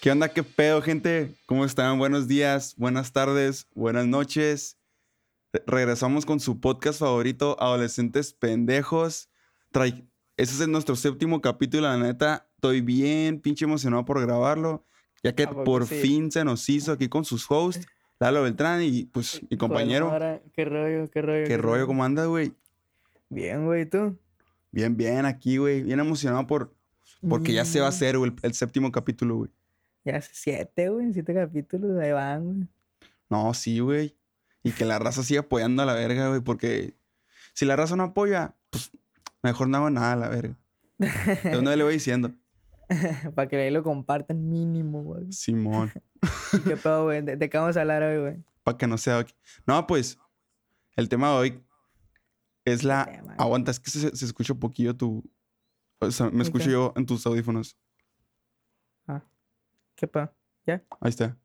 ¿Qué onda? ¿Qué pedo, gente? ¿Cómo están? Buenos días, buenas tardes, buenas noches. Re- regresamos con su podcast favorito, Adolescentes Pendejos. Trae- Ese es nuestro séptimo capítulo, la neta. Estoy bien pinche emocionado por grabarlo, ya que ¿A poco por sí? fin se nos hizo aquí con sus hosts, Lalo Beltrán y pues mi compañero. Mara, qué rollo, qué rollo. ¿Qué rollo? ¿Cómo andas, güey? Bien, güey, ¿tú? Bien, bien, aquí, güey. Bien emocionado por... Porque ya se va a Mm, hacer, güey, el, el séptimo capítulo, güey. Ya hace siete, güey, siete capítulos, ahí van, güey. No, sí, güey. Y que la raza siga apoyando a la verga, güey, porque si la raza no apoya, pues mejor no hago nada a la verga. De dónde le voy diciendo. Para que ahí lo compartan mínimo, güey. Simón, ¿Y ¿Qué pedo, güey? ¿De, qué vamos a hablar hoy, güey? para que no sea... No, pues, el tema de hoy es la... Aguanta, es que se, se escucha un poquillo tu... O sea, me ¿Y escucho yo en tus audífonos. ¿Qué pedo? ¿Ya? Ahí está.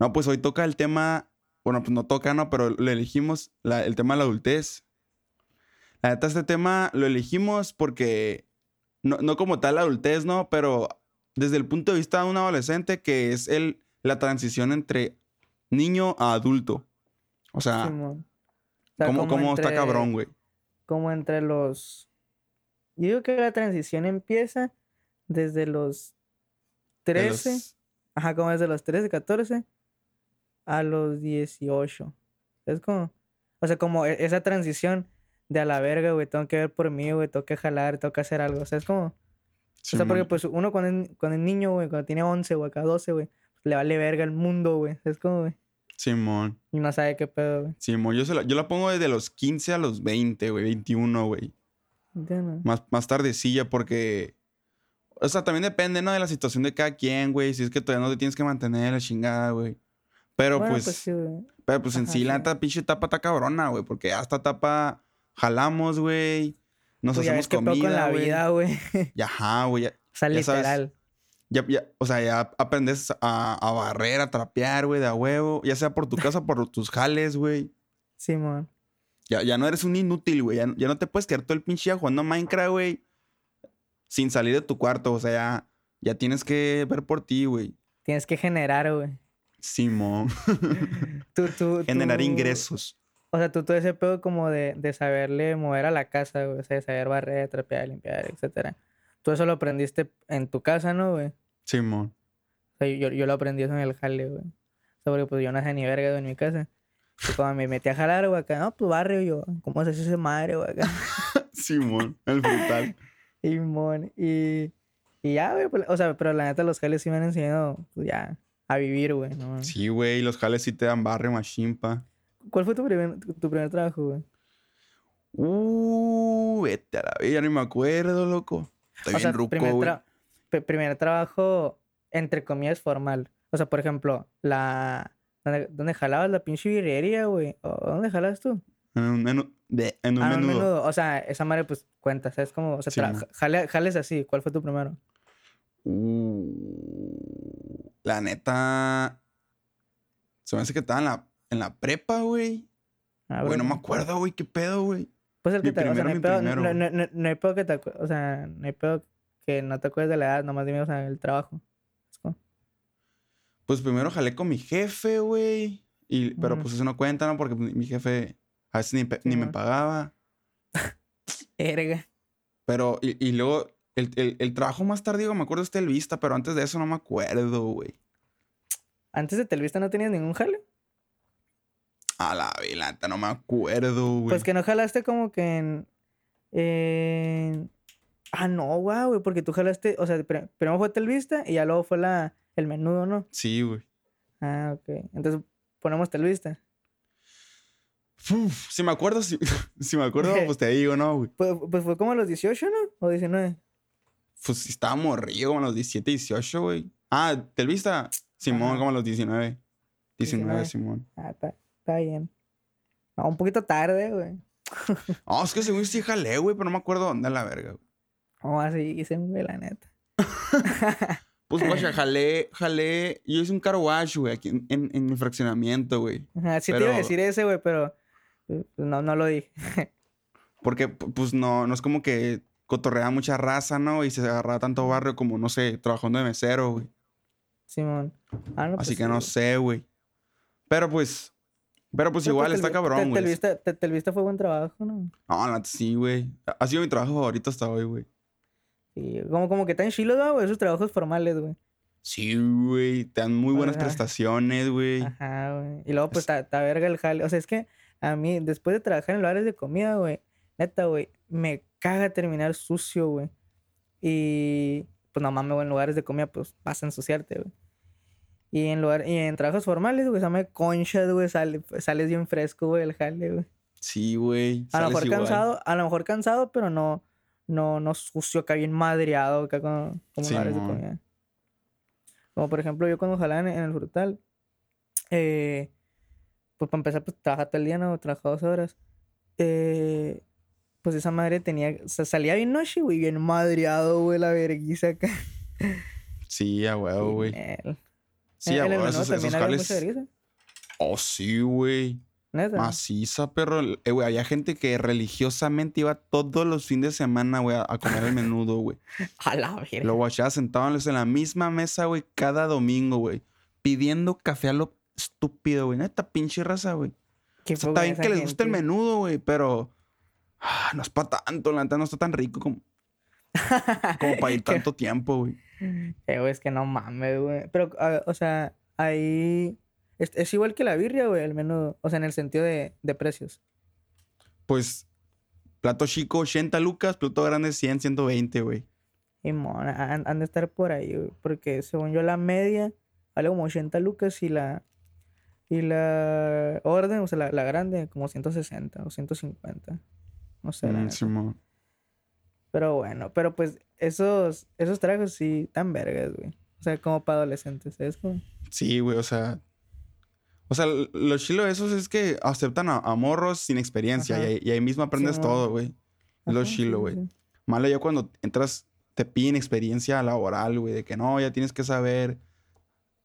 No, pues hoy toca el tema... Bueno, pues no toca, ¿no? Pero lo elegimos, la- el tema de la adultez. La neta, este tema lo elegimos porque... No, no como tal la adultez, ¿no? Pero desde el punto de vista de un adolescente que es el, la transición entre niño a adulto. O sea. Sea, ¿cómo, como cómo está entre- cabrón, güey? Como entre los... Yo digo que la transición empieza desde los De 13... los- Ajá, como desde los 13, 14 a los 18. Es como, o sea, como e- esa transición de a la verga, güey, tengo que ver por mí, güey, tengo que jalar, tengo que hacer algo. O sea, es como, o sea, porque pues uno cuando es, cuando es niño, güey, cuando tiene 11 o acá 12, güey, le vale verga el mundo, güey. Es como, güey, Simón. y no sabe qué pedo, güey. Simón. Yo, se la, yo la pongo desde los 15 a los 20, güey. 21, güey. Más, más tardecilla porque... O sea, también depende, ¿no? De la situación de cada quien, güey. Si es que todavía no te tienes que mantener la chingada, güey. Pero Bueno, pues... pues sí. Pero pues en sí, la neta, pinche etapa está cabrona, güey. Porque ya esta etapa jalamos, güey. Nos Pues ya hacemos comida, con la güey. vida, güey. Y ajá, güey. Ya, O sea, sabes, literal. Ya, ya- o sea, ya aprendes a, a barrer, a trapear, güey, de a huevo. Ya sea por tu casa o por tus jales, güey. Simón. Ya, ya no eres un inútil, güey. Ya, ya no te puedes quedar todo el pinche día jugando Minecraft, güey. Sin salir de tu cuarto. O sea, ya, ya tienes que ver por ti, güey. Tienes que generar, güey. Simón. Tú, tú, Generar tú- ingresos. O sea, tú todo ese pedo como de, de saberle mover a la casa, güey. O sea, de saber barrer, trapear, limpiar, etcétera. Tú eso lo aprendiste en tu casa, ¿no, güey? O Simón. sea, yo, yo lo aprendí eso en el jale, güey. O sea, porque pues yo no hacía ni verga güey, en mi casa. Y cuando me metí a jalar, güey, acá, no, pues barrio yo. ¿Cómo se hace ese madre, güey, acá? Simón. El frutal. y, mon, y, y ya, güey, pues, o sea, pero la neta los jales sí me han enseñado, pues ya, a vivir, güey, ¿no? Sí, güey. Los jales sí te dan barrio, machimpa. ¿Cuál fue tu primer, tu, tu primer trabajo, güey? Uh, vete a la vida. Ni me acuerdo, loco. Estoy o bien sea, ruco, güey. tra- primer trabajo, entre comillas, formal. O sea, por ejemplo, la... ¿Dónde, dónde jalabas la pinche birrería, güey? ¿O dónde jalabas tú? En un menú. de- en un Ah, un menudo. menudo. O sea, esa madre, pues, cuenta, ¿sabes? Como, o sea, Sí, jale- jales así. ¿Cuál fue tu primero? Uh, la neta. Se me hace que estaba en la, en la prepa, güey. Ah, Güey, no me acuerdo, güey. ¿Qué pedo, güey? Pues el mi que te... O sea, primero, no hay mi pedo, primero, no, no, no, hay pedo que te... O sea, no hay pedo que no te acuerdes de la edad. Nomás dime, o sea, el trabajo. Pues primero jalé con mi jefe, güey. Y, pero pues eso no cuenta, ¿no? Porque mi jefe a veces ni, me pagaba. Erga. Pero, y, y luego, el, el, el trabajo más tardío, me acuerdo, es Telvista, pero antes de eso no me acuerdo, güey. ¿Antes de Telvista no tenías ningún jale? A la velanta, no me acuerdo, güey. Pues que no jalaste como que en... en- Ah, no, guau, güey, porque tú jalaste, o sea, pri- primero fue Telvista y ya luego fue la, el menudo, ¿no? Sí, güey. Ah, ok. Entonces ponemos Telvista. Uf, si me acuerdo, si, si me acuerdo, pues te digo, no, güey. Pues, pues fue como a los 18, ¿no? O 19. Pues estaba morrido, como a los 17, 18, güey. Ah, Telvista, Simón, Ajá. como a los 19. 19, 19. Simón. Ah, está, está bien. No, un poquito tarde, güey. Oh, es que según sí jalé, güey, pero no me acuerdo dónde la verga, güey. Oh, así hice, güey, la neta. Pues, guacha, jalé, jalé. Yo hice un car wash, güey, aquí en, en, en el fraccionamiento, güey. Ajá, sí te iba a decir ese, güey, pero pues, no, no lo dije. Porque, pu- pues, no, no es como que cotorrea mucha raza, ¿no? Y se agarra tanto barrio como, no sé, trabajando de mesero, güey. Simón. Ah, no, Así pues que sí, no sé, güey. Pero, pues... Pero, pues, Pero, igual pues, está cabrón, Te- güey. Telvista, te- Telvista fue buen trabajo, ¿no? No, neta sí, güey. Ha sido mi trabajo favorito hasta hoy, güey. Sí, como, como que tan chilos, ¿no, güey, esos trabajos formales, güey. Sí, güey. Te dan muy buenas Ajá. prestaciones, güey. Ajá, güey. Y luego, pues, Es- ta, ta verga el jale. O sea, es que a mí, después de trabajar en lugares de comida, güey, neta, güey, me caga terminar sucio, güey. Y, pues, no mames, güey, en lugares de comida, pues, vas a ensuciarte, güey. Y en, lugar, y en trabajos formales, güey, se llama conchas, güey, sale, sales bien fresco, güey, el jale, güey. Sí, güey. A lo mejor igual. cansado, a lo mejor cansado, pero no, no, no sucio, acá bien madreado, acá como, como lugares de comida. Como por ejemplo, yo cuando jalaba en, en el frutal, eh, pues para empezar, pues trabajaba todo el día, ¿no? Trabajaba dos horas. Eh, pues esa madre tenía, o sea, salía bien noche, güey, bien madreado, güey, la verguiza acá. Sí, a huevo, güey. Sí, a huevo. Esos, esos jales. Oh, sí, güey. Neta. Maciza, perro. Eh, güey, había gente que religiosamente iba todos los fines de semana, güey, a, comer el menudo, güey. A la verga. Lo guachaban sentados en la misma mesa, güey, cada domingo, güey. Pidiendo café a lo estúpido, güey. Neta, pinche raza, güey. ¿Qué O sea, está bien que les guste el menudo, güey, pero... ah, no es para tanto, la neta no está tan rico como, como para ir tanto tiempo, güey. Eh, güey, es que no mames, güey. Pero, ah, o sea, ahí. Es, es igual que la birria, güey, al menos. O sea, en el sentido de, de precios. Pues, plato chico 80 lucas, plato grande 100, 120, güey. Y mon, han, han de estar por ahí, güey. Porque según yo, la media vale como 80 lucas y la. Y la orden, o sea, la, la grande, como 160 o 150. No sé. la Mm. Pero bueno, pero pues esos, esos tragos sí tan vergas, güey. O sea, como para adolescentes, ¿sabes? Como... Sí, güey, o sea. O sea, lo chilo de esos es que aceptan a, a morros sin experiencia y ahí, y ahí mismo aprendes todo, güey. Es lo chilo, güey. Malo ya cuando entras, te piden experiencia laboral, güey, de que no, ya tienes que saber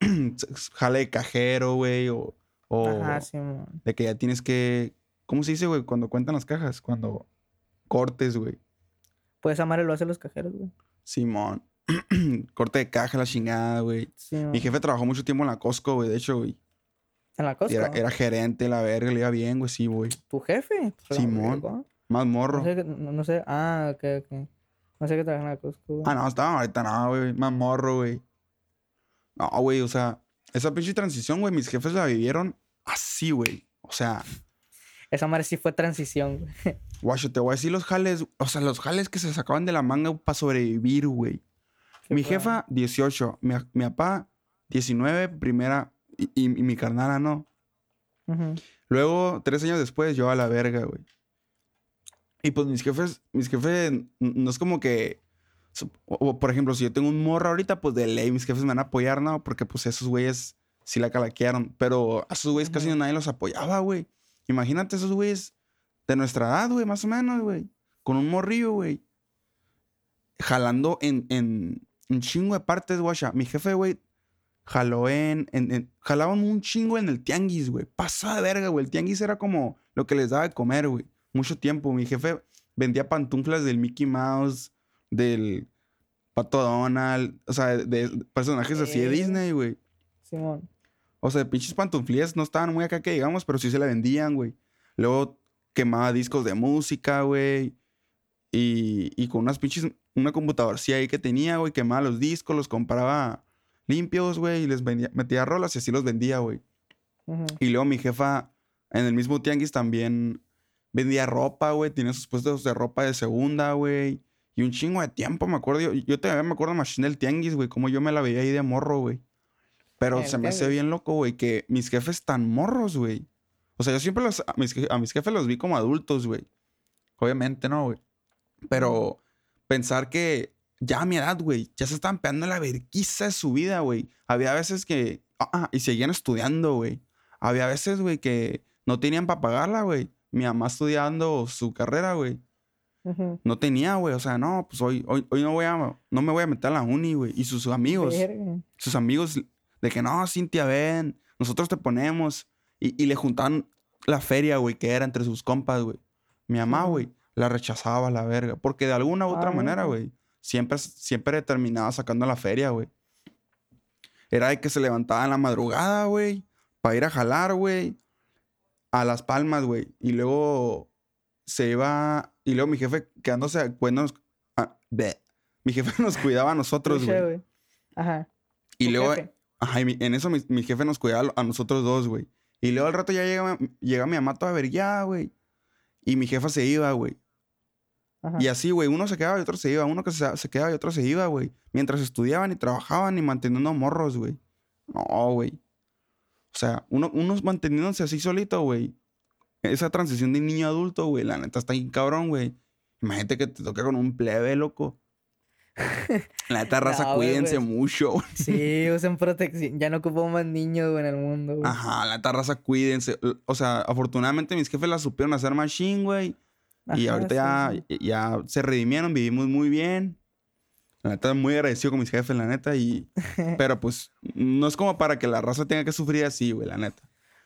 jale de cajero, güey, o, o Ajá, sí, de que ya tienes que, ¿cómo se dice, güey? Cuando cuentan las cajas, cuando cortes, güey. Pues amar lo hacen los cajeros, güey. Simón. Corte de caja, la chingada, güey. Sí, Mi jefe trabajó mucho tiempo en la Costco, güey, de hecho, güey. En la Y Costco. Era, era gerente, la verga, le iba bien, güey, sí, güey. ¿Tu jefe? Pues, Simón. Más morro. No sé, no, no sé. Ah, ok, ok. No sé qué trabaja en la Costco. güey. Ah, no, estaba ahorita no, güey. Más morro, güey. No, güey, o sea, esa pinche transición, güey, mis jefes la vivieron así, güey. O sea, Esa madre sí fue transición, güey. guacho, te voy a decir los jales, o sea, los jales que se sacaban de la manga para sobrevivir, güey. ¿Qué Mi fue? jefa, 18. Mi, mi papá, 19, primera. Y, y- y mi carnala, no. Luego, tres años después, yo a la verga, güey. Y pues mis jefes, mis jefes, no es como que, o- por ejemplo, si yo tengo un morro ahorita, pues de ley mis jefes me van a apoyar, ¿no? Porque pues esos güeyes sí la calaquearon. Pero a esos güeyes casi nadie los apoyaba, güey. Imagínate esos güeyes de nuestra edad, güey, más o menos, güey. Con un morrillo, güey. Jalando en, en un chingo de partes, guacha. Mi jefe, güey, jaló en, en, en- Jalaban un chingo en el tianguis, güey. Pasada de verga, güey. El tianguis era como lo que les daba de comer, güey. Mucho tiempo. Mi jefe vendía pantuflas del Mickey Mouse, del Pato Donald. O sea, de, de personajes así de. Disney, güey. Simón. O sea, pinches pantuflías no estaban muy acá que digamos, pero sí se la vendían, güey. Luego quemaba discos de música, güey. Y, y con unas pinches, una computadora sí ahí que tenía, güey, quemaba los discos, los compraba limpios, güey, y les vendía, metía rolas y así los vendía, güey. Y luego mi jefa en el mismo tianguis también vendía ropa, güey. Tenía sus puestos de ropa de segunda, güey. Y un chingo de tiempo, me acuerdo. Yo, yo todavía me acuerdo más del tianguis, güey. Como yo me la veía ahí de morro, güey. Pero El se me hace bien loco, güey, que mis jefes tan morros, güey. O sea, yo siempre los, a, mis, a mis jefes los vi como adultos, güey. Obviamente, ¿no, güey? Pero pensar que ya a mi edad, güey, ya se estaban pegando la verquiza de su vida, güey. Había veces que... Ah, y seguían estudiando, güey. Había veces, güey, que no tenían para pagarla, güey. Mi mamá estudiando su carrera, güey. No tenía, güey. O sea, no, pues hoy, hoy, hoy no voy a... No me voy a meter a la uni, güey. Y sus amigos Verga. sus amigos de que no, Cintia, ven, nosotros te ponemos. Y, y le juntaban la feria, güey, que era entre sus compas, güey. Mi mamá, güey, la rechazaba a la verga. Porque de alguna u otra Ah, manera, güey, siempre, siempre terminaba sacando la feria, güey. Era de que se levantaba en la madrugada, güey, para ir a jalar, güey, a Las Palmas, güey. Y luego se iba, y luego mi jefe quedándose, cuando nos, ah, mi jefe nos cuidaba a nosotros, güey. Ajá. Y luego, jefe. ajá, y en eso mi, mi jefe nos cuidaba a nosotros dos, güey. Y luego al rato ya llega, llega mi mamá toda vergueada, güey. Y mi jefa se iba, güey. Ajá. Y así, güey, uno se quedaba y otro se iba, uno que se, se quedaba y otro se iba, güey. Mientras estudiaban y trabajaban y manteniendo morros, güey. No, güey. O sea, uno, unos manteniéndose así solito, güey. Esa transición de niño a adulto, güey, la neta está bien cabrón, güey. Imagínate que te toca con un plebe, loco. La neta, raza, No, cuídense mucho, güey. Sí, usen protección. Ya no ocupamos más niños, güey, en el mundo, güey. Ajá, la neta, raza, cuídense. O sea, afortunadamente mis jefes la supieron hacer machine, güey. Y ahorita sí, ya, sí. ya se redimieron, vivimos muy bien. La neta, muy agradecido con mis jefes, la neta. Y... Pero pues, no es como para que la raza tenga que sufrir así, güey, la neta.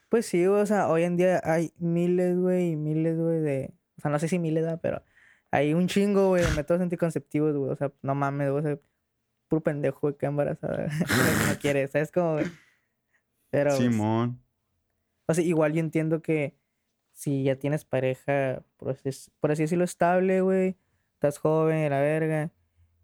Pues sí, güey, o sea, hoy en día hay miles, güey, y miles, güey, de... O sea, no sé si miles, ¿verdad? pero hay un chingo, güey, de métodos anticonceptivos, güey. O sea, no mames, güey, o sea, puro pendejo, güey, que embarazada. no quiere, ¿sabes cómo, güey? Pero, pues, Simón. o sea, igual yo entiendo que si ya tienes pareja, por así, por así decirlo, estable, güey, estás joven, la verga,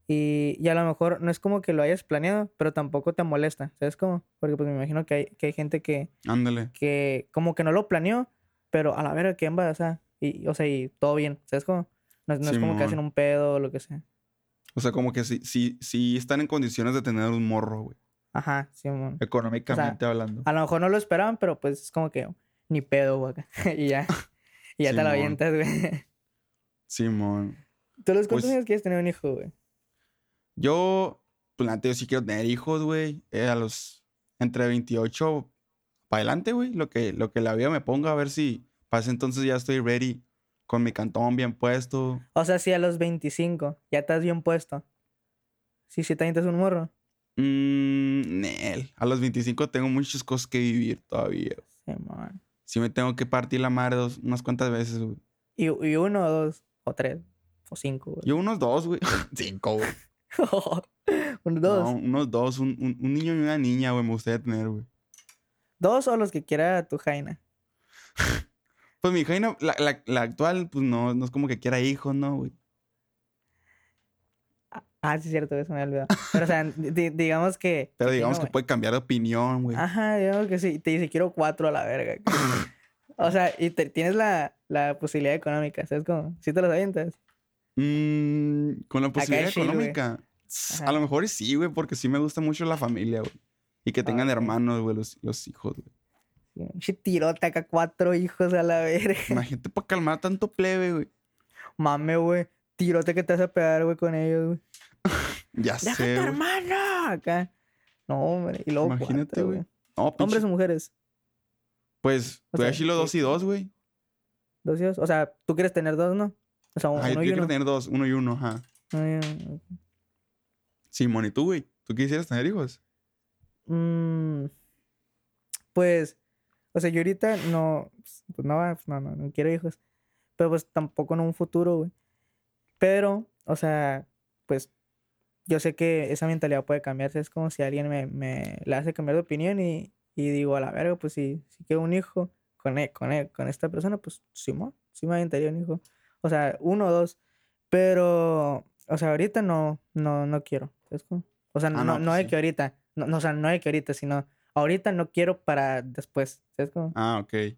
y, y a lo mejor no es como que lo hayas planeado, pero tampoco te molesta, ¿sabes cómo? Porque pues me imagino que hay, que hay gente que Ándale. que como que no lo planeó, pero a la verga que embarazada. Y, o sea, y todo bien, ¿sabes cómo? No, es- como que hacen un pedo o lo que sea. O sea, como que sí, sí, sí están en condiciones de tener un morro, güey. Ajá, sí, mon. Económicamente hablando. A lo mejor no lo esperaban, pero pues es como que ni pedo, güey. y ya. Y ya te lo Simón. avientas, güey. Simón. ¿Tú los cuántos Pues- años quieres tener un hijo, güey? Yo, pues la yo sí quiero tener hijos, güey. eh, a los entre 28 para adelante, güey. Lo que, lo que la vida me ponga, a ver si para ese entonces ya estoy ready con mi cantón bien puesto. O sea, si a los 25 ya estás bien puesto. Sí, sí te avientas un morro. Mmm, Nel. A los 25 tengo muchas cosas que vivir todavía. Sí. Sí me tengo que partir la madre dos- unas cuantas veces, güey. Y, y uno, dos, o tres, o cinco, güey. Yo unos dos, güey. Cinco, güey. Uno, dos. No, unos dos. Un, un- un niño y una niña, güey, me gustaría tener, güey. Dos o los que quiera tu Jaina. Pues mi Jaina, la, la, la actual, pues no, no es como que quiera hijos, ¿no, güey? Ah, sí, es cierto, eso me olvidado. Pero, o sea, di- digamos que. Pero sí, digamos no, que puede cambiar de opinión, güey. Ajá, digamos que sí. Te dice, quiero cuatro a la verga. o sea, y te- tienes la, la posibilidad económica, ¿sabes cómo? Si te los avientas. Mm, con la posibilidad económica. A lo mejor sí, güey, porque sí me gusta mucho la familia, güey. Y que tengan hermanos, güey, los, los hijos, güey. Pinche tirote acá, cuatro hijos a la verga. Imagínate para calmar tanto plebe, güey. Mame, güey. Tirote que te vas a pegar, güey, con ellos, güey. Ya ¡Deja a sé, tu güey. hermano! Acá. No, hombre. Y luego Imagínate, güey. No, ¿Hombres o mujeres? Pues, O tú sea, chilo dos y dos, güey. Dos hijos. O sea, tú quieres tener dos, ¿no? O sea, Ajá, yo uno y quiero uno. tener dos, uno y uno, ajá. Uno y uno. Simón, ¿y tú, güey? ¿Tú quisieras tener hijos? Mm, pues, o sea, yo ahorita no, pues no, pues no, no, no quiero hijos, pero pues tampoco en un futuro, güey. Pero, o sea, pues yo sé que esa mentalidad puede cambiarse, es como si alguien me, me le hace cambiar de opinión y, y digo, a la verga, pues si, si quiero un hijo con, e- con, e- con esta persona, pues sí, mo- sí me aventaría un hijo. O sea, uno o dos, pero, o sea, ahorita no, no, no quiero, ¿sabes? O sea, Ah, no, no, no, pues sí. que ahorita, no, no, o sea, no de que ahorita, sino ahorita no quiero para después, ¿sabes cómo? Ah, ok. Eh,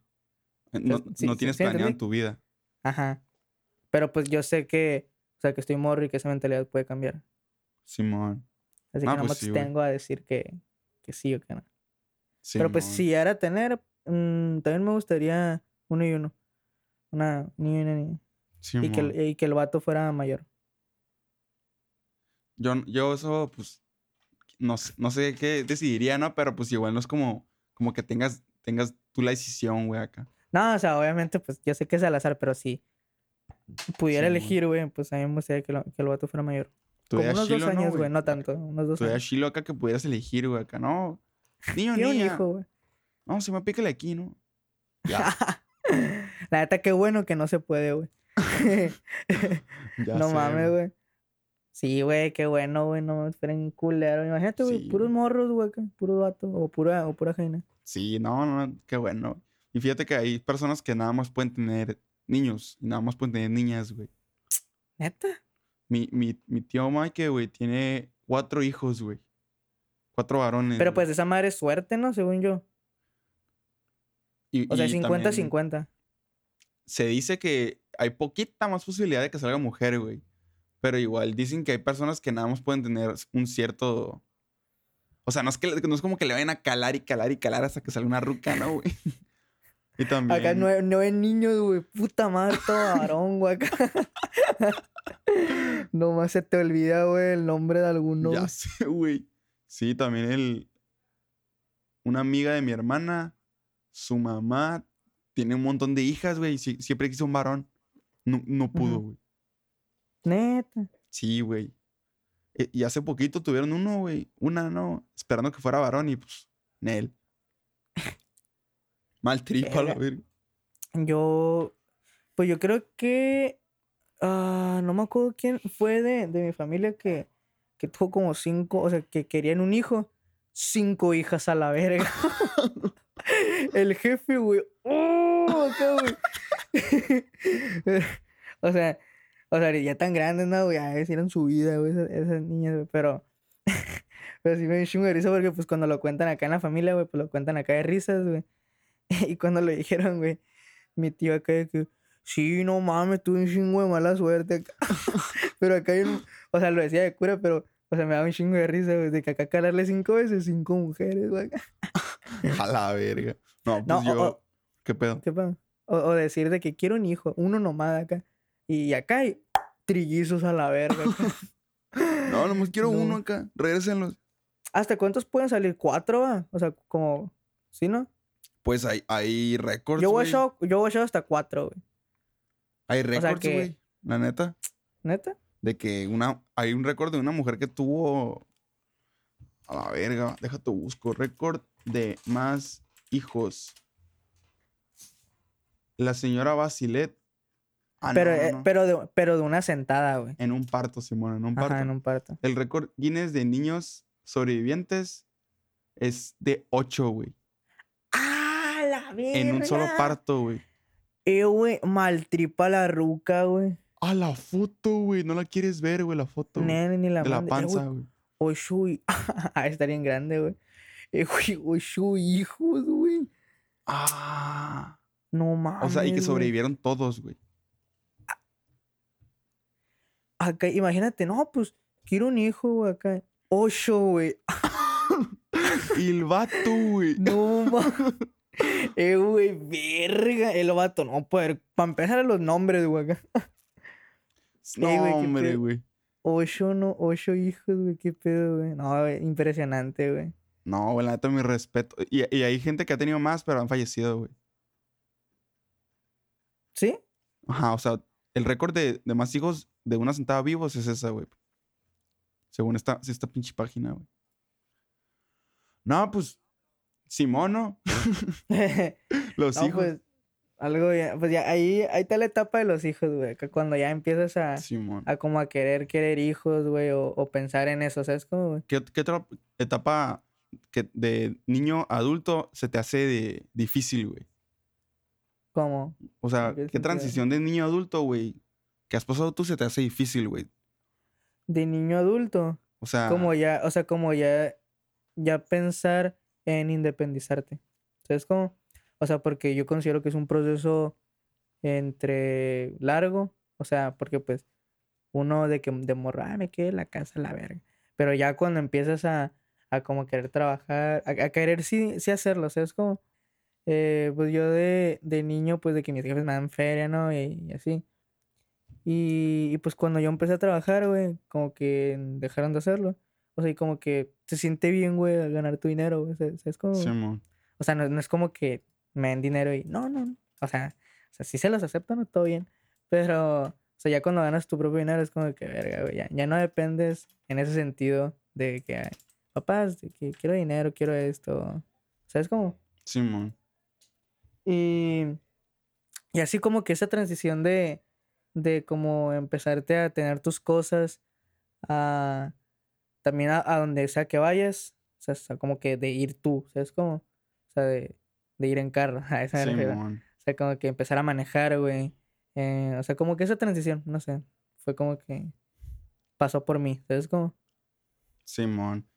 No, sí, no sí, tienes sí, planeado en tu vida. Ajá. Pero pues yo sé que, o sea, que estoy morro y que esa mentalidad puede cambiar. Simón. Así Ah, que pues nomás sí, güey. tengo a decir que, que sí o que no. Pero pues si era tener, mm, también me gustaría uno y uno. Una niña y una niña. Y que, y que el vato fuera mayor. Yo, yo eso, pues, no, sé- no sé qué decidiría, ¿no? Pero pues igual no es como, como que tengas, tengas tú la decisión, güey, acá. No, o sea, obviamente, pues yo sé que es al azar, pero si pudiera elegir, güey, pues a mí me gustaría que, lo- que el vato fuera mayor. Como unos dos años, ¿no, güey, no tanto, unos dos eras años. chilo acá que pudieras elegir, güey, acá, no. Niño, un niña. hijo, güey. No, se me pícale aquí, ¿no? Ya. La neta, qué bueno que no se puede, güey. No sé, mames, güey. Sí, güey, qué bueno, güey, no esperen culero. Imagínate, güey, Sí. puros morros, güey, puro vato, o pura, o pura jaina. Sí, no, no, qué bueno. Y fíjate que hay personas que nada más pueden tener niños y nada más pueden tener niñas, güey. ¿Neta? Mi, mi, mi tío Mike, güey, tiene cuatro hijos, güey. Cuatro varones. Pero güey. pues esa madre es suerte, ¿no? Según yo. Y- O sea, y también 50-50. Se dice que hay poquita más posibilidad de que salga mujer, güey. Pero igual dicen que hay personas que nada más pueden tener un cierto. O sea, no es, que, no es como que le vayan a calar y calar y calar hasta que salga una ruca, ¿no, güey? y también. Acá nueve, nueve niños, güey. Puta madre, todo varón, güey. Acá. Nomás se te olvida, güey, el nombre de alguno. Ya sé, güey. Sí, también el. Una amiga de mi hermana, su mamá, tiene un montón de hijas, güey. y sie- siempre quiso un varón. No, no pudo, güey. Neta. Sí, güey. E- Y hace poquito tuvieron uno, güey. Una, no. Esperando que fuera varón y pues. Nel. Mal tripa, la Verga. Yo. Pues yo creo que. ah, no me acuerdo quién fue de, de mi familia que, que tuvo como cinco. O sea, que querían un hijo. Cinco hijas a la verga. El jefe, güey. ¡Oh! Acá, güey. o sea. O sea, ya tan grandes, ¿no? güey? Ya hicieron su vida, güey, esas, esas niñas, güey. Pero. Pero sí me dio un chingo de risa porque, pues, cuando lo cuentan acá en la familia, güey, pues lo cuentan acá de risas, güey. Y cuando lo dijeron, güey, mi tío acá de que, sí, no mames, tuve un chingo de mala suerte acá. pero acá hay un, o sea, lo decía de cura, pero, o sea, me daba un chingo de risa, güey, de que acá calarle cinco veces, cinco mujeres, güey. A la verga. No, pues No, yo. o- ¿Qué pedo? ¿Qué pasa? O, o decir de que quiero un hijo, uno nomás acá. Y acá hay trillizos a la verga. No, nomás quiero No. uno acá. Regrésenlos. ¿Hasta cuántos pueden salir? ¿Cuatro, va? O sea, como, ¿sí, no? Pues hay, hay récords. Yo voy yo voy hasta cuatro, güey. Hay sea récords, que- güey. La neta. ¿Neta? De que una. Hay un récord de una mujer que tuvo. A la verga. Déjate busco. Récord de más hijos. La señora Basilet. Ah, pero, no, no, eh, pero, de, pero de una sentada, güey. En un parto, Simón, en un parto. Ajá, en un parto. El récord Guinness de niños sobrevivientes es de 8, güey. ¡Ah, la verga! En un solo parto, güey. Eh, güey, maltripa la ruca, güey. Ah, la foto, güey. No la quieres ver, güey, la foto. güey. Nene, ni la de la mande. Eh, panza, güey, y- Ah, estaría en grande, güey. Eh, güey, hijos, güey. Ah. No mames. O sea, y que güey. sobrevivieron todos, güey. Acá, imagínate, no, pues, quiero un hijo, güey, acá. Ocho, güey. Y el vato, güey. No mames. Eh, güey, verga. El vato, no, poder. Para empezar a los nombres, güey. No, güey, qué hombre, güey. Ocho, no, ocho hijos, güey, qué pedo, güey. No, güey, impresionante, güey. No, güey, la neta, mi respeto. Y, y hay gente que ha tenido más, pero han fallecido, güey. ¿Sí? Ajá, o sea, el récord de, de más hijos de una sentada vivos es esa, güey. Según esta, esta pinche página, güey. No, pues, Simón, ¿no? Los no, hijos. pues, algo ya, pues ya, ahí, ahí está la etapa de los hijos, güey. que Cuando ya empiezas a, Simón. a como a querer, querer hijos, güey, o, o pensar en eso, ¿sabes cómo, güey? ¿Qué, qué otra etapa que de niño a adulto se te hace de, difícil, güey? Como, O sea, ¿En qué transición de niño a adulto, güey? Que has pasado tú se te hace difícil, güey. de niño a adulto, O sea, como ya, o sea, como ya, ya pensar en independizarte, ¿sabes cómo? O sea, porque yo considero que es un proceso entre largo, o sea, porque pues uno de que de morro, ah, me quedé en la casa, la verga. Pero ya cuando empiezas a, a como querer trabajar, a, querer sí, sí hacerlo, o sea, es como, eh, pues yo de, de niño, pues de que mis jefes me dan feria, ¿no? Y, y así. Y, y, pues cuando yo empecé a trabajar, güey, como que dejaron de hacerlo. O sea, y como que se siente bien, güey, ganar tu dinero, güey. o sea, Es como, o sea, no, no es como que me den dinero y no, no. O sea, o sea, sí se los aceptan, todo bien. Pero, o sea, ya cuando ganas tu propio dinero es como que, verga, güey, ya, ya no dependes en ese sentido de que, papás, de que quiero dinero, quiero esto. ¿Sabes cómo? Simón. Y, y así como que esa transición de, de como empezarte a tener tus cosas, a también a, a donde sea que vayas, o sea, como que de ir tú, ¿sabes cómo? O sea, de, de ir en carro, a esa. Simón. O sea, como que empezar a manejar, güey. Eh, o sea, como que esa transición, no sé, fue como que pasó por mí, ¿sabes cómo? Simón.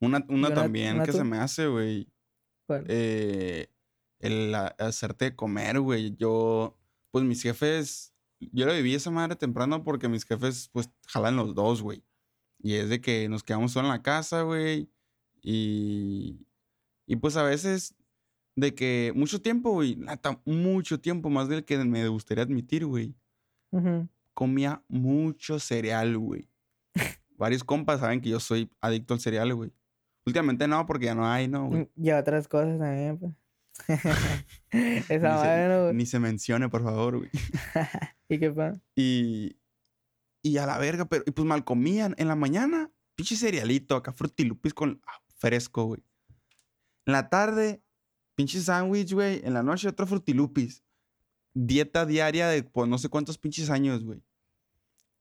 Una, una una- también una que tú? se me hace, güey. Eh, el a- hacerte comer, güey. Yo, pues mis jefes, yo lo viví esa madre temprano porque mis jefes, pues, jalan los dos, güey. Y es de que nos quedamos solo en la casa, güey. Y, y pues a veces, de que mucho tiempo, güey, neta, mucho tiempo, más del que me gustaría admitir, güey. Comía mucho cereal, güey. Varios compas saben que yo soy adicto al cereal, güey. Últimamente no, porque ya no hay, ¿no, güey? Y otras cosas también, pues. Esa Ni se- madre, ¿no, güey? Ni se mencione, por favor, güey. ¿Y qué pasa? Y, y a la verga, pero y pues mal comían. En la mañana, pinche cerealito, acá frutilupis con ah, fresco, güey. En la tarde, pinche sándwich, güey. En la noche, otro frutilupis. Dieta diaria de pues no sé cuántos pinches años, güey.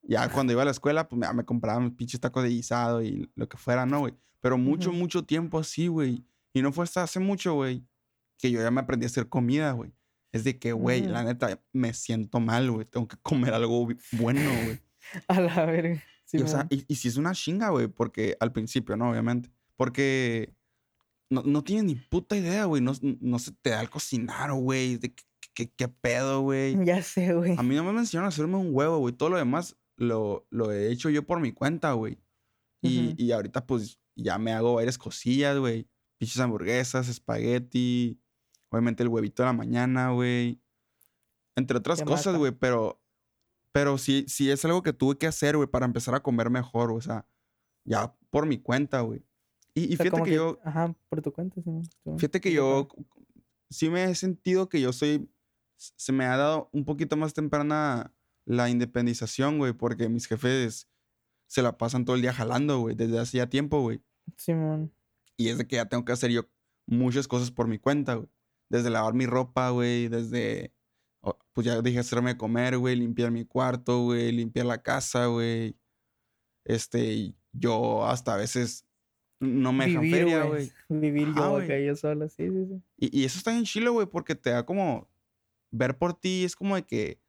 Ya cuando iba a la escuela, pues ya me compraba mis pinches tacos de guisado y lo que fuera, ¿no, güey? Pero mucho, mucho tiempo así, güey. Y no fue hasta hace mucho, güey, que yo ya me aprendí a hacer comida, güey. Es de que, güey, la neta, me siento mal, güey. Tengo que comer algo bueno, güey. A la verga. y, o sea, y, y si es una chinga, güey, porque al principio, ¿no? Obviamente. Porque no, no tienes ni puta idea, güey. No, no se te da el cocinar, güey. De qué, qué- qué pedo, güey. Ya sé, güey. A mí no me a hacerme un huevo, güey. Todo lo demás lo, lo he hecho yo por mi cuenta, güey. Y, Ujú. y ahorita, pues, ya me hago varias cosillas, güey. Pinches hamburguesas, espagueti. Obviamente el huevito de la mañana, güey. Entre otras Te cosas, güey. Pero, pero sí, sí es algo que tuve que hacer, güey, para empezar a comer mejor, o sea, ya por mi cuenta, güey. Y, y O sea, fíjate como que, yo, Ajá, por tu cuenta. Simón. fíjate que ¿Y qué yo sí me he sentido que yo soy, se me ha dado un poquito más temprana la independización, güey, porque mis jefes se la pasan todo el día jalando, güey, desde hace ya tiempo, güey. Simón. Y es de que ya tengo que hacer yo muchas cosas por mi cuenta, güey. Desde lavar mi ropa, güey, desde, pues ya dije hacerme de comer, güey, limpiar mi cuarto, güey, limpiar la casa, güey. Este, yo hasta a veces no me dejan feria, güey. Vivir Ajá, yo güey. acá, yo solo, sí, sí, sí. Y, y eso está bien chilo, güey, porque te da como ver por ti, es como de que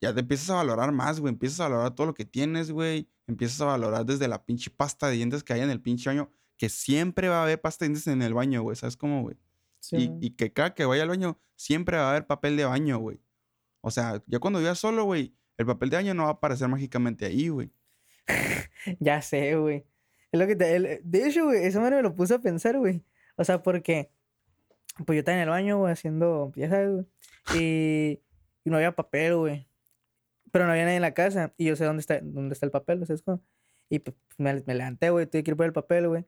ya te empiezas a valorar más, güey. Empiezas a valorar todo lo que tienes, güey. Empiezas a valorar desde la pinche pasta de dientes que hay en el pinche baño, que siempre va a haber pasta de dientes en el baño, güey. ¿Sabes cómo, güey? Y, Simón. y que cada que vaya al baño, siempre va a haber papel de baño, güey. O sea, ya cuando vivas solo, güey, el papel de baño no va a aparecer mágicamente ahí, güey. Ya sé, güey. Es lo que te- el- de hecho, güey, eso me lo puse a pensar, güey. O sea, porque pues yo estaba en el baño, güey, haciendo, ya sabes, güey. Y, y no había papel, güey. Pero no había nadie en la casa. Y yo sé dónde está, dónde está el papel, o sea, es como... Y pues me, me levanté, güey, tuve que ir por el papel, güey.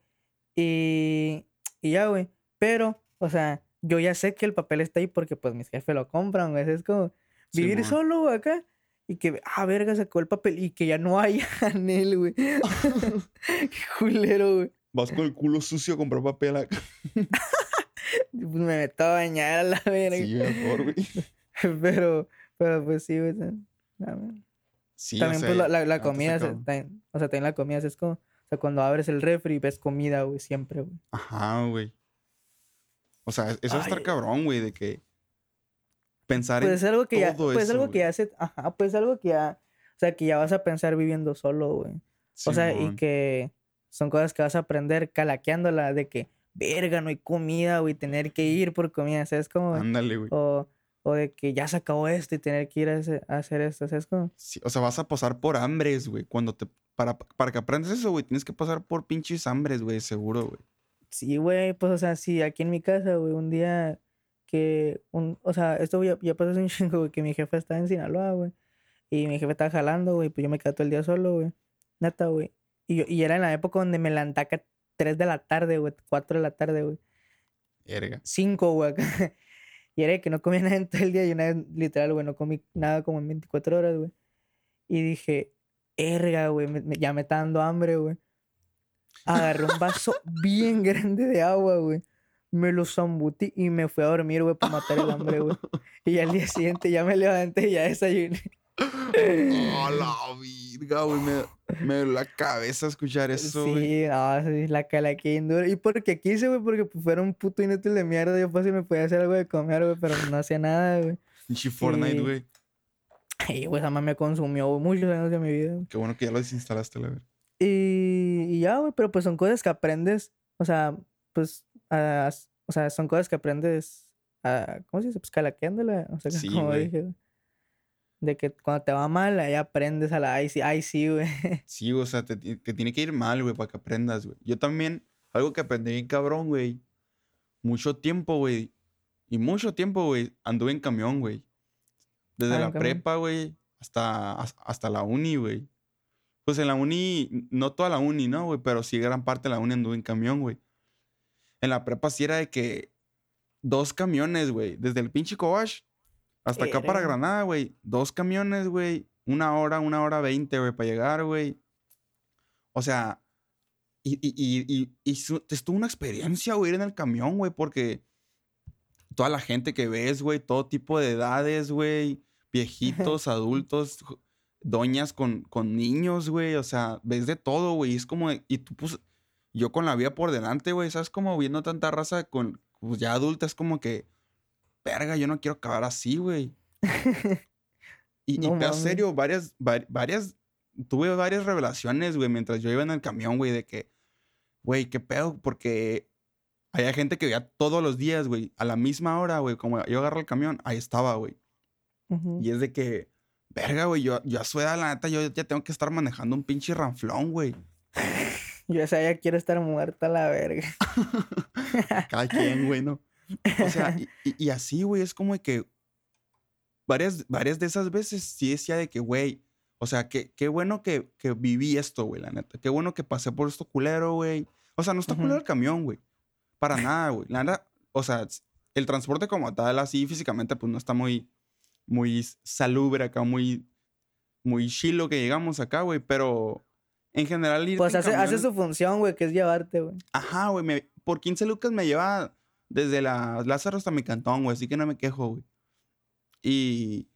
Y, y ya, güey. Pero, o sea, yo ya sé que el papel está ahí porque pues mis jefes lo compran, güey. Es como vivir solo, güey, acá. Y que, ah, verga, sacó el papel y que ya no hay anel, güey. Qué culero, güey. Vas con el culo sucio a comprar papel acá. Y, Pues me meto a bañar a la verga. Sí, mejor, güey. Pero, pero pues sí, güey. Sí, también, o pues, la, comida, se- también- o sea, también la comida es como, o sea, cuando abres el refri ves comida, güey, siempre, güey. Ajá, güey. O sea, eso va a estar cabrón, güey, de que pensar Pues es en algo que ya, todo pues es eso, algo güey. que ya se, ajá, pues algo que ya, o sea, que ya vas a pensar viviendo solo, güey. O sea, y que son cosas que vas a aprender calaqueándola de que, verga, no hay comida, güey, tener que ir por comida, ¿sabes cómo? Ándale, güey. O, o de que ya se acabó esto y tener que ir a, hacer- a hacer esto, ¿sabes cómo? Sí, o sea, vas a pasar por hambres, güey. Cuando te. Para, para que aprendas eso, güey, tienes que pasar por pinches hambres, güey, seguro, güey. Sí, güey, pues, o sea, sí, aquí en mi casa, güey, un día que, un, o sea, esto ya, ya pasó hace un chingo, güey, que mi jefe estaba en Sinaloa, güey, y mi jefe estaba jalando, güey, pues yo me quedé todo el día solo, güey, neta, güey, y, yo, y era en la época donde me levantaba a 3 de la tarde, güey, 4 de la tarde, güey, Verga. 5, güey, acá. y era que no comía nada en todo el día, y una vez, literal, güey, no comí nada como en 24 horas, güey, y dije, erga, güey, ya me está dando hambre, güey. Agarré un vaso bien grande de agua, güey. Me lo zambutí y me fui a dormir, güey, para matar el hambre, güey. Y al día siguiente ya me levanté y ya desayuné. Oh, la virga, güey. Me, me duele la cabeza escuchar eso, güey. Sí, no, sí, la calaquín dura. Y porque quise, güey, porque pues, fuera un puto inútil de mierda. Yo fácil me podía hacer algo de comer, güey, pero no hacía nada, güey. Pinche Fortnite, güey. Y, güey, esa me consumió güey, muchos años de mi vida. güey. Qué bueno que ya lo desinstalaste, la verdad. Y, y ya, güey, pero pues son cosas que aprendes, o sea, pues, a- o sea, son cosas que aprendes, a, ¿cómo se dice? Pues calaqueándola, o sea, Sí, como dije. De que cuando te va mal, ahí aprendes a la, ay sí, ay sí, güey. Sí, o sea, te, te tiene que ir mal, güey, para que aprendas, güey. Yo también, algo que aprendí bien cabrón, güey. Mucho tiempo, güey. Y mucho tiempo, güey, anduve en camión, güey. Desde Ah, la camión. prepa, güey, hasta, has- hasta la uni, güey. Pues en la uni, no toda la uni, ¿no, güey? Pero sí gran parte de la uni anduve en camión, güey. En la prepa sí era de que dos camiones, güey. Desde el pinche Coach hasta acá para. Granada, güey. Dos camiones, güey. Una hora, una hora veinte, güey, para llegar, güey. O sea, y, y, y, y, su- estuvo una experiencia, güey, ir en el camión, güey, porque toda la gente que ves, güey, todo tipo de edades, güey, viejitos, adultos, doñas con, con niños, güey, o sea, ves de todo, güey, es como, de- y tú, pues, yo con la vida por delante, güey, ¿sabes? Como viendo tanta raza con, pues, ya adulta, es como que, verga, yo no quiero acabar así, güey. Y, y No mames. serio, varias, va- varias, tuve varias revelaciones, güey, mientras yo iba en el camión, güey, de que, güey, qué pedo, porque había gente que veía todos los días, güey, a la misma hora, güey, como yo agarro el camión, ahí estaba, güey. Y es de que, verga, güey, yo, yo a su edad, la neta, yo ya tengo que estar manejando un pinche ranflón, güey. Yo esa ya quiero estar muerta a la verga. Cada quien, güey, ¿no? O sea, y, así, güey, es como de que varias, varias de esas veces sí decía de que, güey, o sea, que, qué bueno que, que viví esto, güey, la neta. Qué bueno que pasé por esto culero, güey. O sea, no está culero Ujú. el camión, güey. Para nada, güey. La neta, o sea, el transporte como tal, así físicamente, pues no está muy, muy salubre acá, muy, muy chilo que llegamos acá, güey. Pero en general, ir Pues hace, su función, güey, que es llevarte, güey. Ajá, güey. me- Por 15 lucas me lleva desde la Lázaro hasta mi cantón, güey. Así que no me quejo, güey. Y.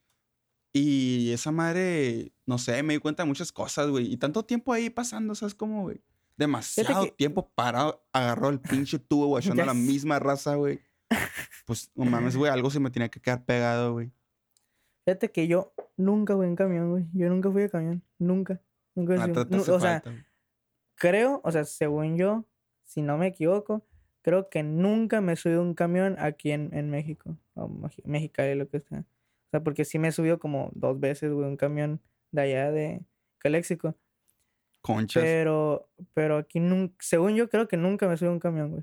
Y esa madre, no sé, me di cuenta de muchas cosas, güey. Y tanto tiempo ahí pasando, ¿sabes cómo, güey? Demasiado que- tiempo parado, agarró el pinche tubo, güey, Ya la misma raza, güey. Pues, no mames, güey, algo se me tenía que quedar pegado, güey. Fíjate que yo nunca fui en camión, güey. Yo nunca fui de camión. Nunca. Nunca nu- hace O sea, creo, o sea, según yo, si no me equivoco, creo que nunca me he subido a un camión aquí en, en México. O Mexicali, lo que sea. O sea, porque sí me he subido como dos veces, güey, un camión de allá de Caléxico. Conchas. Pero, pero aquí nunca, según yo, creo que nunca me subí a un camión, güey.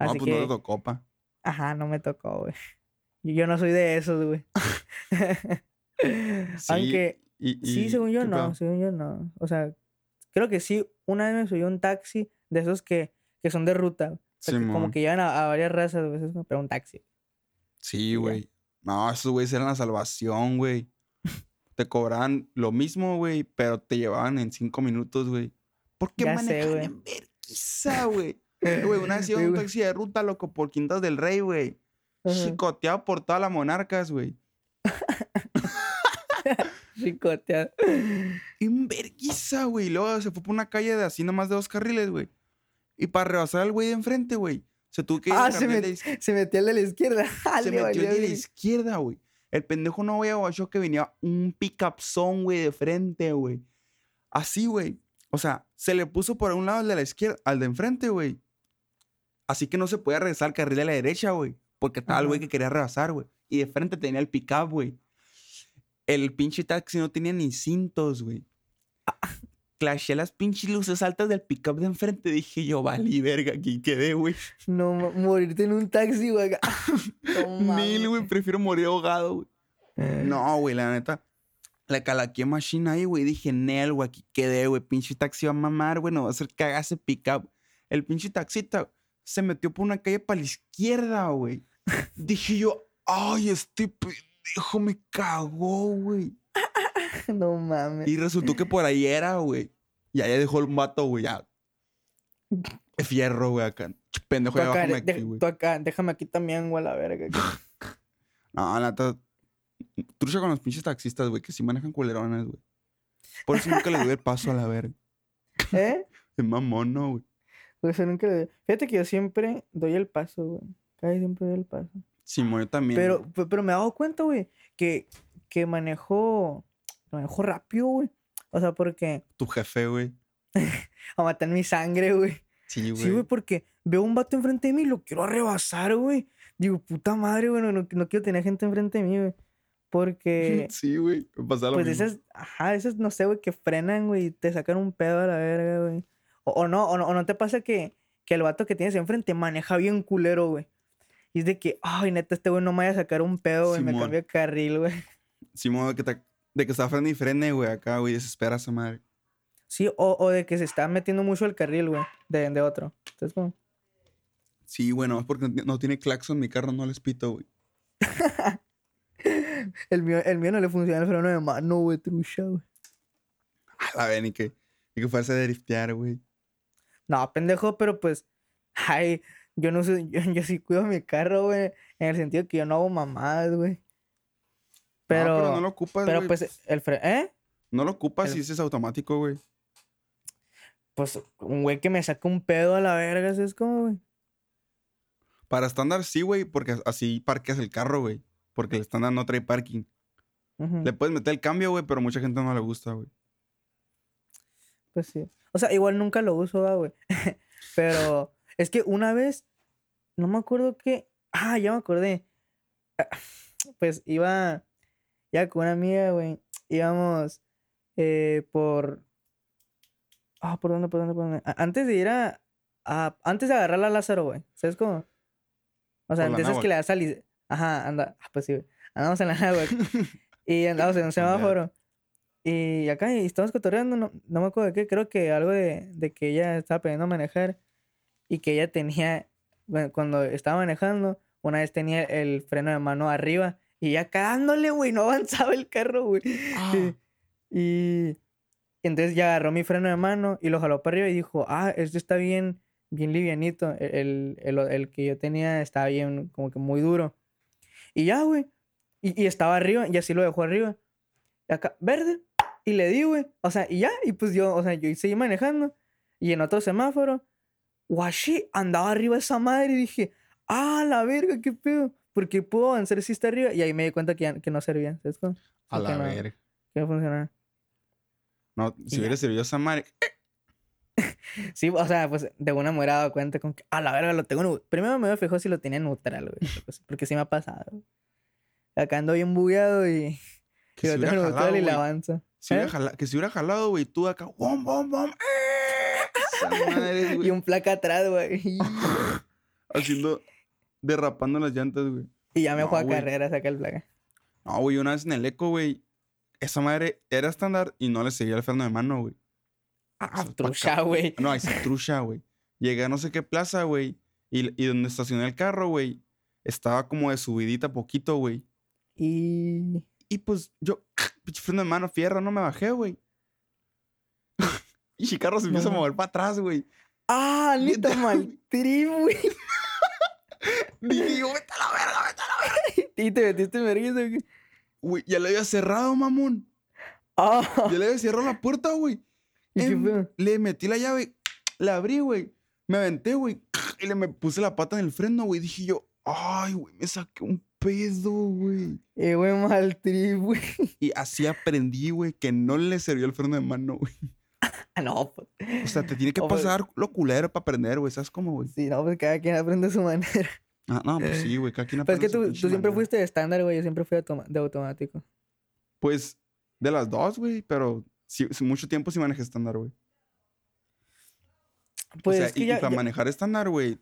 no, Así pues no te tocó, pa. ajá, no me tocó, güey. Yo, yo no soy de esos, güey. Aunque, y- Sí, según yo ¿qué no, según yo no. O sea, creo que sí, una vez me subí a un taxi de esos que, que son de ruta. O sea, que como que llevan a, a varias razas, güey, eso, pero un taxi. Sí, güey. No, esos güeyes eran la salvación, güey. Te cobraban lo mismo, güey, pero te llevaban en cinco minutos, güey. ¿Por qué Ya manejan en vergüenza, güey? Güey, una vez iba un taxi de ruta, loco, por Quintas del Rey, güey. Chicoteado por todas las monarcas, güey. Chicoteado. En vergüenza, güey. Luego se fue por una calle de así nomás de dos carriles, güey. Y para rebasar al güey de enfrente, güey. Se tuvo que ir Ah, se, met- de se metió el de la izquierda. Ah, Se metió el de la izquierda, güey. El pendejo no había guachó que venía un picapzón, güey, de frente, güey. Así, güey. O sea, se le puso por un lado al de la izquierda, al de enfrente, güey. Así que no se podía regresar al carril de la derecha, güey. Porque estaba el güey que quería rebasar, güey. Y de frente tenía el pickup, güey. El pinche taxi no tenía ni cintos, güey. Clashé las pinches luces altas del pickup de enfrente. Dije yo, vale, verga, aquí quedé, güey. No, morirte en un taxi, güey. No Mil, güey, prefiero morir ahogado, güey. No, güey, la neta. La calaqué machine ahí, güey. Dije, Nel, güey, aquí quedé, güey. Pinche taxi va a mamar, güey. No va a hacer cagase pickup. El pinche taxista se metió por una calle para la izquierda, güey. Dije yo, ay, este pendejo me cagó, güey. No mames. Y resultó que por ahí era, güey. Y ahí dejó el vato, güey, ya. Fierro, güey, acá. Pendejo, ya bájame aquí, güey. tú acá, déjame aquí también, güey, a la verga. No, la neta. Trucha con los pinches taxistas, güey, que sí manejan culerones, güey. Por eso nunca le doy el paso a la verga. ¿Eh? Es mamón, ¿no, güey? Pues yo nunca le- Fíjate que yo siempre doy el paso, güey. Casi siempre doy el paso. Simón, yo también. Pero, pero me he dado cuenta, güey, que, que manejo, manejo rápido, güey. O sea, porque Tu jefe, güey. a matar mi sangre, güey. Sí, güey. Sí, güey, porque veo un vato enfrente de mí y lo quiero arrebasar, güey. Digo, puta madre, güey, no, no, quiero tener gente enfrente de mí, güey. Porque, Sí, güey. Pasa lo pues mismo. esas, ajá, esas, no sé, güey, que frenan, güey, y te sacan un pedo a la verga, güey. O, o no, o no, o no te pasa que, que el vato que tienes enfrente maneja bien culero, güey. Y es de que, ay, neta, este güey no me vaya a sacar un pedo, güey, me cambia de carril, güey. Simón, de que, te- de que está frene y frene, güey, acá, güey. Desespera esa madre. Sí, o, o de que se está metiendo mucho el carril, güey, de, de otro. Entonces, como, Sí, güey, nomás porque no- tiene claxon mi carro, no les pito, güey. el mío, el mío no le funciona el freno de mano, güey, trucha, güey. A la ver, ni que, ni que fuerza de driftear, güey. No, pendejo, pero pues, ay, yo no sé, yo, yo sí cuido mi carro, güey, en el sentido que yo no hago mamadas, güey. Pero, No, pero no lo ocupas, pero güey. pues, el freno, ¿eh? No lo ocupas el- si es automático, güey. Pues, un güey que me saca un pedo a la verga, ¿sabes cómo, güey? Para estándar sí, güey, porque así parqueas el carro, güey. Porque el estándar no trae parking. Le puedes meter el cambio, güey, pero mucha gente no le gusta, güey. Pues sí. O sea, igual nunca lo uso, ¿va, güey. pero, es que una vez, no me acuerdo qué, ah, ya me acordé. Ah, Pues iba, ya con una amiga, güey, íbamos eh, por, ah, ¿por dónde, por dónde, por dónde? Antes de ir a, a- antes de agarrar a Lázaro, güey, ¿sabes cómo? O sea, de esas que le das al... Ajá, anda, ah, pues sí, güey. Andamos en la náhuac. Y andamos en un semáforo. Y acá y estamos cotorreando, no, no me acuerdo de qué, creo que algo de, de que ella estaba aprendiendo a manejar y que ella tenía, bueno, cuando estaba manejando, una vez tenía el freno de mano arriba y ya cagándole, güey, no avanzaba el carro, güey. Ah, Y entonces ya agarró mi freno de mano y lo jaló para arriba y dijo, ah, este está bien, bien livianito. e-, El, el, el que yo tenía estaba bien, como que muy duro. Y ya, güey. Y, y estaba arriba y así lo dejó arriba. Y acá, verde. Y le di, güey. O sea, y ya. Y pues yo, o sea, yo seguí manejando. Y en otro semáforo, guashi, andaba arriba esa madre y dije, ah, la verga, qué pedo. Porque puedo avanzar si está arriba. Y ahí me di cuenta que, ya- que no servía. ¿Sabes cómo? a la no. verga. Que no funcionaba. No, si Y hubiera servido esa madre. Sí, o sea, pues de una me hubiera dado cuenta con que, a la verga, lo tengo. en neu-". Primero me fijó si lo tenía en neutral, güey. Porque sí me ha pasado. Acá ando bien bugueado y, Que y si lo tengo neutral y güey. avanza. Si ¿Eh? jala- que si hubiera jalado, güey, tú acá, bom, bom, bom. Esa güey. Y un placa atrás, güey. Haciendo, derrapando las llantas, güey. y ya me No, fue a güey. carrera, saca el placa. No, güey, una vez en el eco, güey. Esa madre era estándar y no le seguía el freno de mano, güey. Ah, trucha, güey. No, sí, trucha, güey. Llegué a no sé qué plaza, güey. Y, y donde estacioné el carro, güey, estaba como de subidita poquito, güey. Y. Y pues yo, freno de mano, fierro, no me bajé, güey. Y el carro se empieza No. a mover para atrás, güey. ¡Ah, neta Neta, mal güey. Dije yo, vete a la verga, vete a la verga. Y te metiste en vergüenza, güey. Güey, ya le había cerrado, mamón. ¡Ah! Ya le había cerrado la puerta, güey. ¿Y qué Em? Le metí la llave, la abrí, güey. Me aventé, güey. Y le me puse la pata en el freno, güey. Dije yo, ay, güey, me saqué un pedo, güey. Eh, güey, mal trip, güey. Y así aprendí, güey, que no le sirvió el freno de mano, güey. No, pues. O sea, te tiene que pues- pasar lo culero para aprender, güey. ¿Sabes cómo, güey? Sí, no, pues cada quien aprende a su manera. Ah, no, pues sí, güey. Cada quien Pues es que aprende su tú, tú siempre manera. fuiste de estándar, güey. Yo siempre fui de automático. Pues de las dos, güey. Pero sí, mucho tiempo sí manejé estándar, güey. Pues o sea, es que y, ya, para ya- manejar estándar, güey.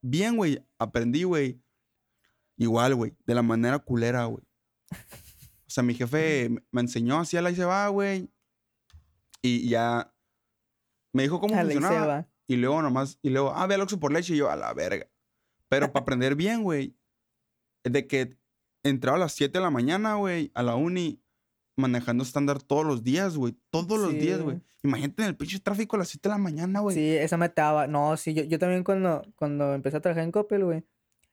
Bien, güey. Aprendí, güey. Igual, güey. De la manera culera, güey. O sea, mi jefe me- me enseñó así a la y se va, güey. Y ya me dijo cómo a la y se funcionaba. va. Y luego nomás, y luego, ah, ve al Oxxo por leche. Y yo, a la verga. Pero para aprender bien, güey, de que entraba a las 7 de la mañana, güey, a la uni, manejando estándar todos los días, güey. Todos los días, güey. güey. Imagínate en el pinche tráfico a las 7 de la mañana, güey. Sí, esa me estaba. No, sí, yo, yo también cuando, cuando empecé a trabajar en Coppel, güey.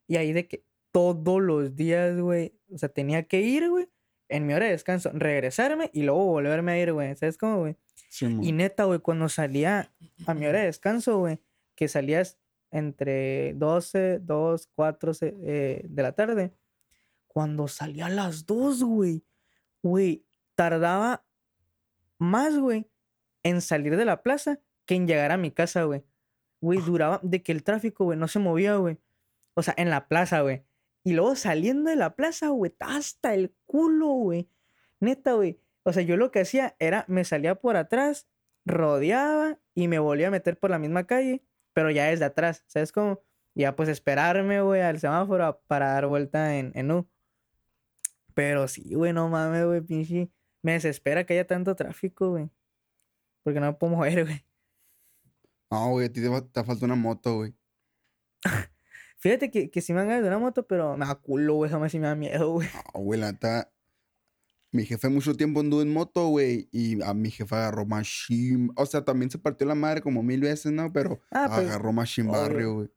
Y ahí de que todos los días, güey. O sea, tenía que ir, güey. en mi hora de descanso, regresarme y luego volverme a ir, güey. ¿Sabes cómo, güey? Sí. Y neta, güey, cuando salía a mi hora de descanso, güey, que salías entre 12, 2, 4 se- eh, de la tarde, cuando salía a las 2, güey, güey, tardaba más, güey, en salir de la plaza que en llegar a mi casa, güey. Güey, duraba de que el tráfico, güey, no se movía, güey. O sea, en la plaza, güey. Y luego saliendo de la plaza, güey, hasta el culo, güey. Neta, güey. O sea, yo lo que hacía era, me salía por atrás, rodeaba y me volvía a meter por la misma calle, pero ya desde atrás, ¿sabes cómo? Ya pues esperarme, güey, al semáforo a- para dar vuelta en, en U. Pero sí, güey, no mames, güey, pinche. Me desespera que haya tanto tráfico, güey. Porque no me puedo mover, güey. No, güey, a ti te, te falta una moto, güey. Fíjate que, que sí me han ganado de una moto, pero me da culo, güey, jamás sí me da miedo, güey. No, güey, la neta. Mi jefe mucho tiempo anduvo en moto, güey. Y a mi jefe agarró machine. O sea, también se partió la madre como mil veces, ¿no? Pero Ah, pues, agarró machine obvio. barrio, güey.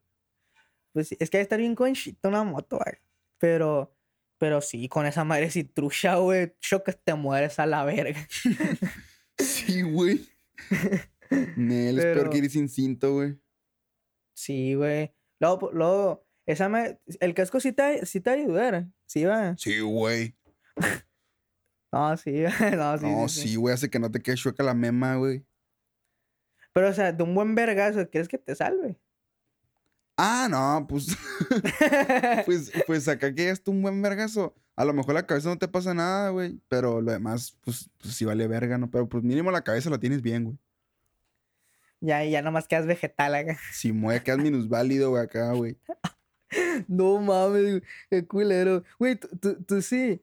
Pues es que hay que estar bien conchita una moto, güey. Pero, pero sí, con esa madre si trucha, güey, chocas, te mueres a la verga. Sí, güey. Nel, es peor que ir sin cinto, güey. Sí, güey. Luego, luego, esa madre, el casco sí te, sí te va a ayudar. Sí, va. Sí, güey. No, sí, no, sí, no, sí, güey, hace que no te quede chueca la mema, güey. Pero, o sea, de un buen vergazo, ¿quieres que te salve? Ah, no, pues, pues, pues acá que es un buen vergazo. A lo mejor la cabeza no te pasa nada, güey. Pero lo demás, pues, pues sí vale verga, ¿no? Pero pues mínimo la cabeza la tienes bien, güey. ya, ya nomás quedas vegetal acá. Si mueve, quedas minusválido, güey, acá, güey. No mames, qué culero. Güey, tú, tú, tú sí.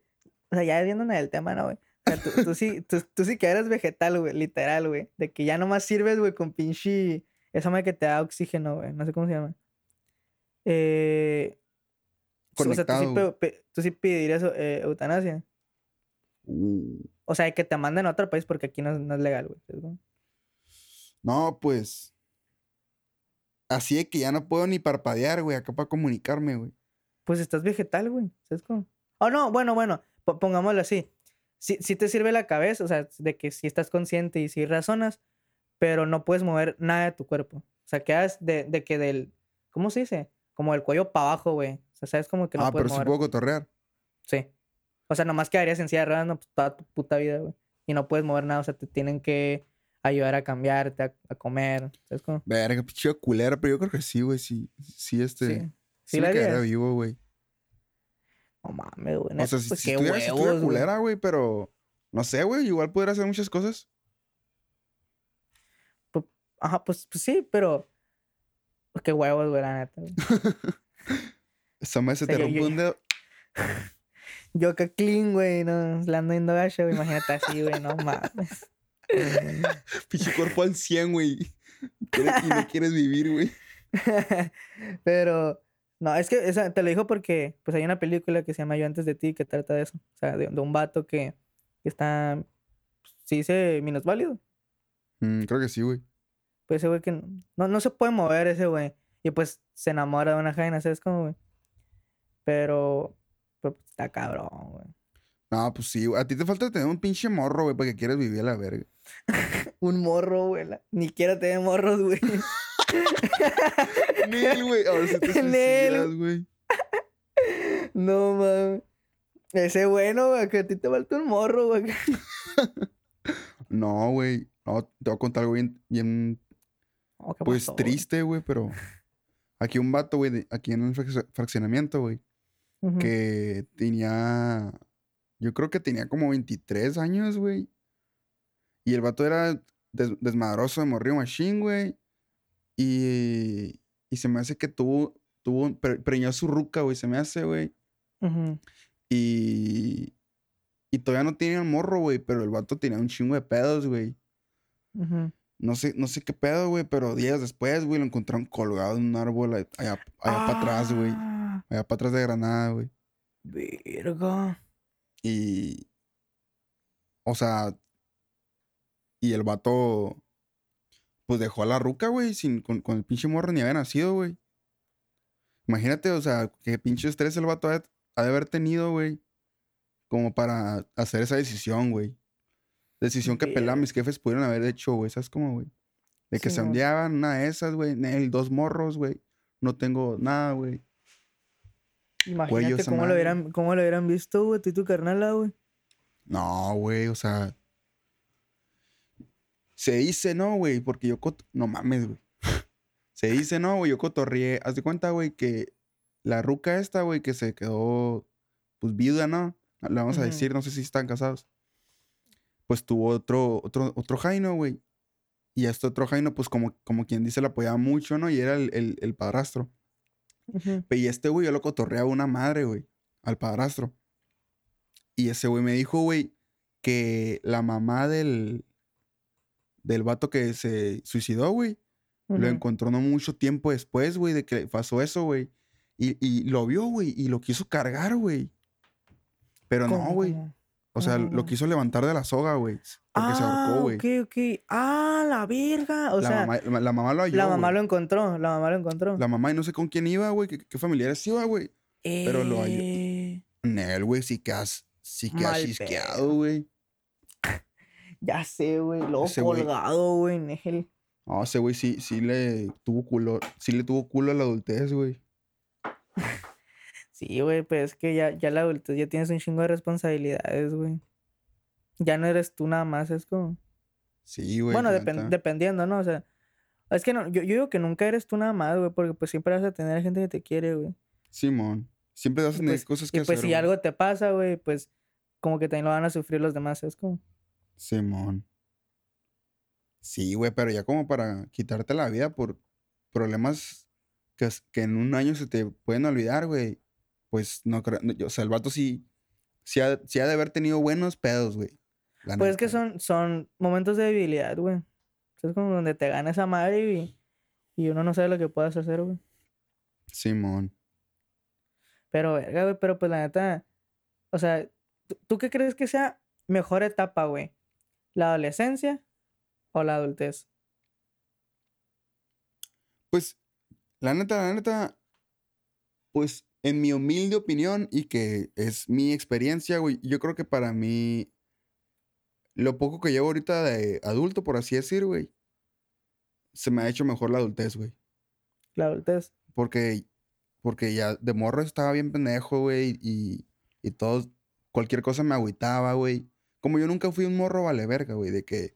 O sea, ya viendo en el tema, ¿no, güey? O sea, tú, tú sí, tú, tú sí que eres vegetal, güey, literal, güey. De que ya nomás sirves, güey, con pinche. Esa madre que te da oxígeno, güey. No sé cómo se llama. Eh. o sea, tú sí, tú sí pedirías eh, eutanasia. Uh, O sea, que te manden a otro país porque aquí no, es- no es legal, güey. No, pues. Así de que ya no puedo ni parpadear, güey, acá para comunicarme, güey. Pues estás vegetal, güey. ¿Sabes cómo? Oh, no, bueno, bueno. Po- pongámoslo así. Si, si te sirve la cabeza, o sea, de que si estás consciente y si razonas, pero no puedes mover nada de tu cuerpo. O sea, quedas de, de que del. ¿Cómo se dice? Como del cuello para abajo, güey. O sea, sabes como que no ah, puedes pero sí mover. puedo cotorrear. Sí. O sea, nomás quedarías en silla de ruedas no, pues, toda tu puta vida, güey. Y no puedes mover nada. O sea, te tienen que ayudar a cambiarte, a, a comer. ¿Sabes cómo? Verga, pinche culera, pero yo creo que sí, güey, sí. Sí, este. Sí. Sí, ¿Sí me quedaría vivo, güey. No mames, güey. O sea, si, pues si estuviera, si culera, güey, pero. No sé, güey, igual pudiera hacer muchas cosas. Ajá, pues, pues sí, pero. Pues qué huevos, güey, la neta. Esa madre se O sea, te rompe yo- un dedo. Yo que clean, güey, no, le ando yendo gacho, güey, imagínate así, güey, no mames. Pinche cuerpo al 100, güey. Y no quieres vivir, güey. Pero, no, es que esa, te lo digo porque, pues hay una película que se llama Yo antes de ti que trata de eso. O sea, de, de un vato que, que está, sí dice minusválido. Mm, creo que sí, güey. Pues ese güey que no, no, se puede mover ese güey. Y pues se enamora de una jaina, ¿sabes cómo, güey? Pero, pero pues, está cabrón, güey. No, pues sí, güey. A ti te falta tener un pinche morro, güey, para que quieras vivir a la verga. Un morro, güey. la- Ni quiero tener morros, güey. Nel, güey. Ahora sí te suicidas, güey. No mames. Ese bueno, güey, que a ti te falta un morro, güey. No, güey. No, te voy a contar algo bien, bien Oh, ¿qué pues pasó, triste, güey, pero. Aquí un vato, güey, aquí en el frac- fraccionamiento, güey, Ujú. que tenía. Yo creo que tenía como 23 años, güey. Y el vato era des- desmadroso de morrillo machine, güey. Y. Y se me hace que tuvo. tuvo pre- preñó a su ruca, güey. Se me hace, güey. Ujú. Y. Y todavía no tenía el morro, güey. Pero el vato tenía un chingo de pedos, güey. Ujú. No sé, no sé qué pedo, güey. Pero días después, güey, lo encontraron colgado en un árbol allá, allá, para atrás, güey. Ah, Allá para atrás de Granada, güey. Verga. Y. O sea. Y el vato. Pues dejó a la ruca, güey, sin, con, con el pinche morro ni había nacido, güey. Imagínate, o sea, qué pinche estrés el vato ha, de- ha de haber tenido, güey. como para hacer esa decisión, güey. Decisión que pelá mis jefes pudieron haber hecho, güey. ¿Sabes cómo, güey? De que se Simón. ondeaban una de esas, güey. Dos morros, güey. No tengo nada, güey. Imagínate cómo lo, hubieran, cómo lo hubieran visto, güey, tú y tu carnala, güey. No, güey, o sea. Se dice no, güey, porque yo. cot- No mames, güey. se dice no, güey, yo cotorrié. Haz de cuenta, güey, que la ruca esta, güey, que se quedó, pues, viuda, ¿no? Le vamos a decir, no sé si están casados. Pues tuvo otro, otro, otro Jaino, güey. Y a este otro Jaino, pues, como, como quien dice, le apoyaba mucho, ¿no? Y era el, el, el padrastro. Ujú. Y este güey yo lo cotorreaba una madre, güey, al padrastro. Y ese güey me dijo, güey, que la mamá del, del vato que se suicidó, güey, lo encontró no mucho tiempo después, güey, de que pasó eso, güey. Y, y lo vio, güey, y lo quiso cargar, güey. Pero no, ¿Cómo, güey. O sea, lo quiso levantar de la soga, güey. Porque se Ah, ahorcó, güey. ok, ok. Ah, la verga. O la, sea, mamá, la mamá lo halló, la mamá lo encontró, la mamá lo encontró. La mamá y no sé con quién iba, güey, qué, qué familiares iba, güey. pero lo halló. Eh, Nel, güey, sí quedas, sí quedas Mal chisqueado, güey. Ya sé, güey. Luego Ese güey- colgado, güey, Nel. No, ese güey sí, sí le tuvo culo, sí le tuvo culo a la adultez, güey. Sí, güey, pues es que ya, ya la adultez ya tienes un chingo de responsabilidades, güey. Ya no eres tú nada más, es como... Sí, güey. bueno, dependiendo, ¿no? O sea, es que no, yo, yo digo que nunca eres tú nada más, güey, porque pues siempre vas a tener gente que te quiere, güey. Simón. Siempre vas a tener pues- cosas que Y pues hacer. si güey. algo te pasa, güey, pues como que también lo van a sufrir los demás, es como... Simón. Sí, güey, pero ya como para quitarte la vida por problemas que, que en un año se te pueden olvidar, güey. Pues no creo. no, o sea, el vato sí, sí ha, sí ha de haber tenido buenos pedos, güey. la Pues es que neta. son, son momentos de debilidad, güey. Es como donde te gana esa madre y, y uno no sabe lo que puedas hacer, güey. Simón. Pero, verga, güey, pero pues la neta, o sea, ¿tú, tú qué crees que sea mejor etapa, güey? ¿La adolescencia o la adultez? Pues, la neta, la neta, pues, en mi humilde opinión y que es mi experiencia, güey, yo creo que para mí, lo poco que llevo ahorita de adulto, por así decir, güey, se me ha hecho mejor la adultez, güey. La adultez. Porque, porque ya de morro estaba bien pendejo, güey, y, y todo, cualquier cosa me agüitaba, güey. Como yo nunca fui un morro vale verga, güey, de que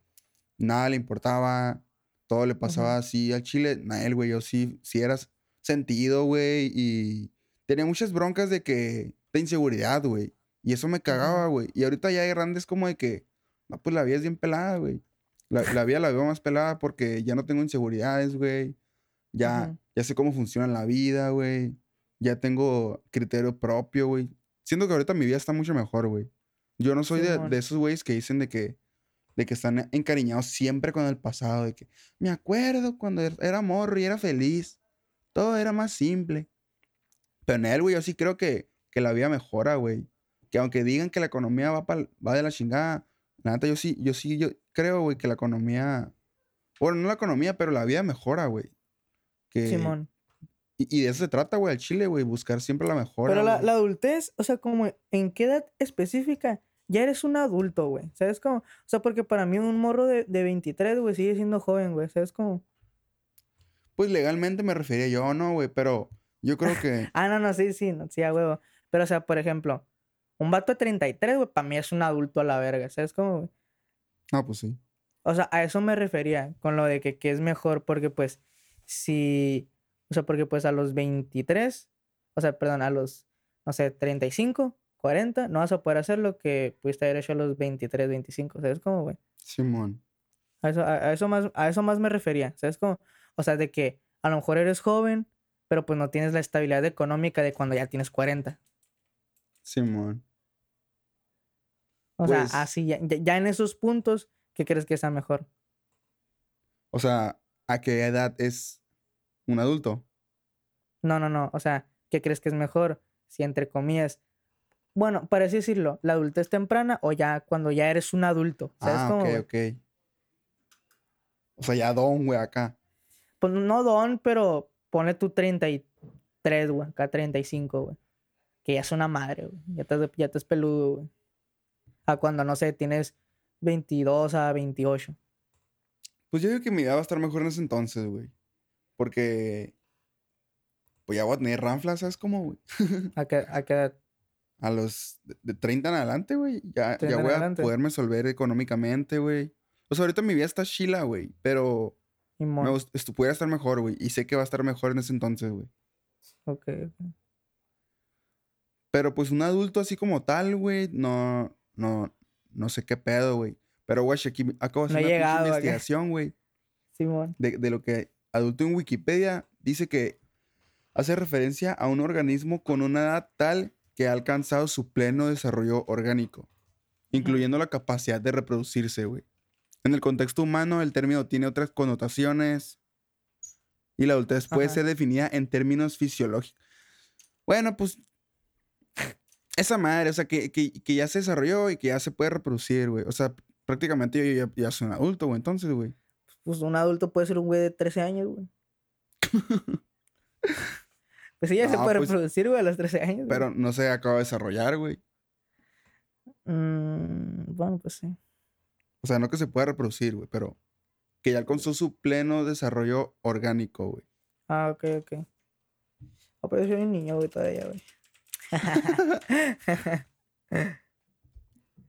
nada le importaba, todo le pasaba así al chile. Nael, güey, yo sí, sí eras sentido, güey, y tenía muchas broncas de que, de inseguridad, güey. Y eso me cagaba, güey. Y ahorita ya de grande es como de que, no, pues la vida es bien pelada, güey. La, la vida la veo más pelada porque ya no tengo inseguridades, güey. Ya, ya sé cómo funciona la vida, güey. Ya tengo criterio propio, güey. Siento que ahorita mi vida está mucho mejor, güey. Yo no soy de, esos güeyes que dicen de que, de que están encariñados siempre con el pasado, de que me acuerdo cuando er- era morro y era feliz. Todo era más simple. Pero en él, güey, yo sí creo que, que la vida mejora, güey. Que aunque digan que la economía va, pa'l- va de la chingada, la neta, yo sí, yo sí, yo creo, güey, que la economía. Bueno, no la economía, pero la vida mejora, güey. Que, Simón. y, y de eso se trata, güey, al chile, güey, buscar siempre la mejora. Pero la, la adultez, o sea, como en qué edad específica ya eres un adulto, güey. ¿Sabes cómo? O sea, porque para mí un morro de, de 23, güey, sigue siendo joven, güey. ¿Sabes cómo? Pues legalmente me refería yo, no, güey, pero yo creo que. Ah, no, no, sí, sí, no, sí, a huevo. Pero, o sea, por ejemplo, un vato de 33, güey, para mí es un adulto a la verga. ¿Sabes cómo, güey? no, pues sí. O sea, a eso me refería con lo de que, que es mejor, porque pues, si, o sea, porque pues a los 23, o sea, perdón, a los, no sé, 35, 40, no vas a poder hacer lo que pudiste haber hecho a los 23, 25, ¿sabes cómo, güey? Simón. A eso, a, a eso más, a eso más me refería, ¿sabes cómo? O sea, de que a lo mejor eres joven, pero pues no tienes la estabilidad económica de cuando ya tienes 40. Simón. O Pues- sea, así, ya, ya- en esos puntos, ¿qué crees que sea mejor? O sea, ¿a qué edad es un adulto? No, no, no. O sea, ¿qué crees que es mejor? Si entre comillas. Bueno, para así decirlo, la adultez temprana o ya cuando ya eres un adulto. ¿Sabes ah, cómo? ok, ok. O sea, ya don, güey, acá. Pues no don, pero ponle tu 33, güey. Acá 35, güey. Que ya es una madre, güey. Ya te, ya te es peludo, güey. A cuando, no sé, tienes 22 a 28. Pues yo digo que mi edad va a estar mejor en ese entonces, güey. Porque. Pues ya voy a tener ranflas, ¿sabes cómo, güey? ¿A qué, a qué edad? A los de- de 30 en adelante, güey. Ya, 30 ya voy a poderme resolver económicamente, güey. O sea, ahorita mi vida está chila, güey. Pero me esto pudiera estar mejor, güey. Y sé que va a estar mejor en ese entonces, güey. Ok, ok. Pero pues un adulto así como tal, güey, no, no, no sé qué pedo, güey. Pero, güey, aquí acabo de hacer una llegado investigación, güey. Simón. de, de lo que adulto en Wikipedia dice que hace referencia a un organismo con una edad tal que ha alcanzado su pleno desarrollo orgánico, incluyendo la capacidad de reproducirse, güey. En el contexto humano, el término tiene otras connotaciones y la adultez puede Ajá. ser definida en términos fisiológicos. Bueno, pues esa madre, o sea, que, que- que ya se desarrolló y que ya se puede reproducir, güey. O sea, prácticamente yo ya, ya soy un adulto, güey, entonces, güey. Pues un adulto puede ser un güey de 13 años, güey. pues sí, ya se No, puede pues, reproducir, güey, a los 13 años. güey. Pero no se acaba de desarrollar, güey. Mm, bueno, pues sí. O sea, no que se pueda reproducir, güey, pero que ya alcanzó su pleno desarrollo orgánico, güey. Ah, ok, ok. Ah, pero yo soy un niño, güey, todavía, güey.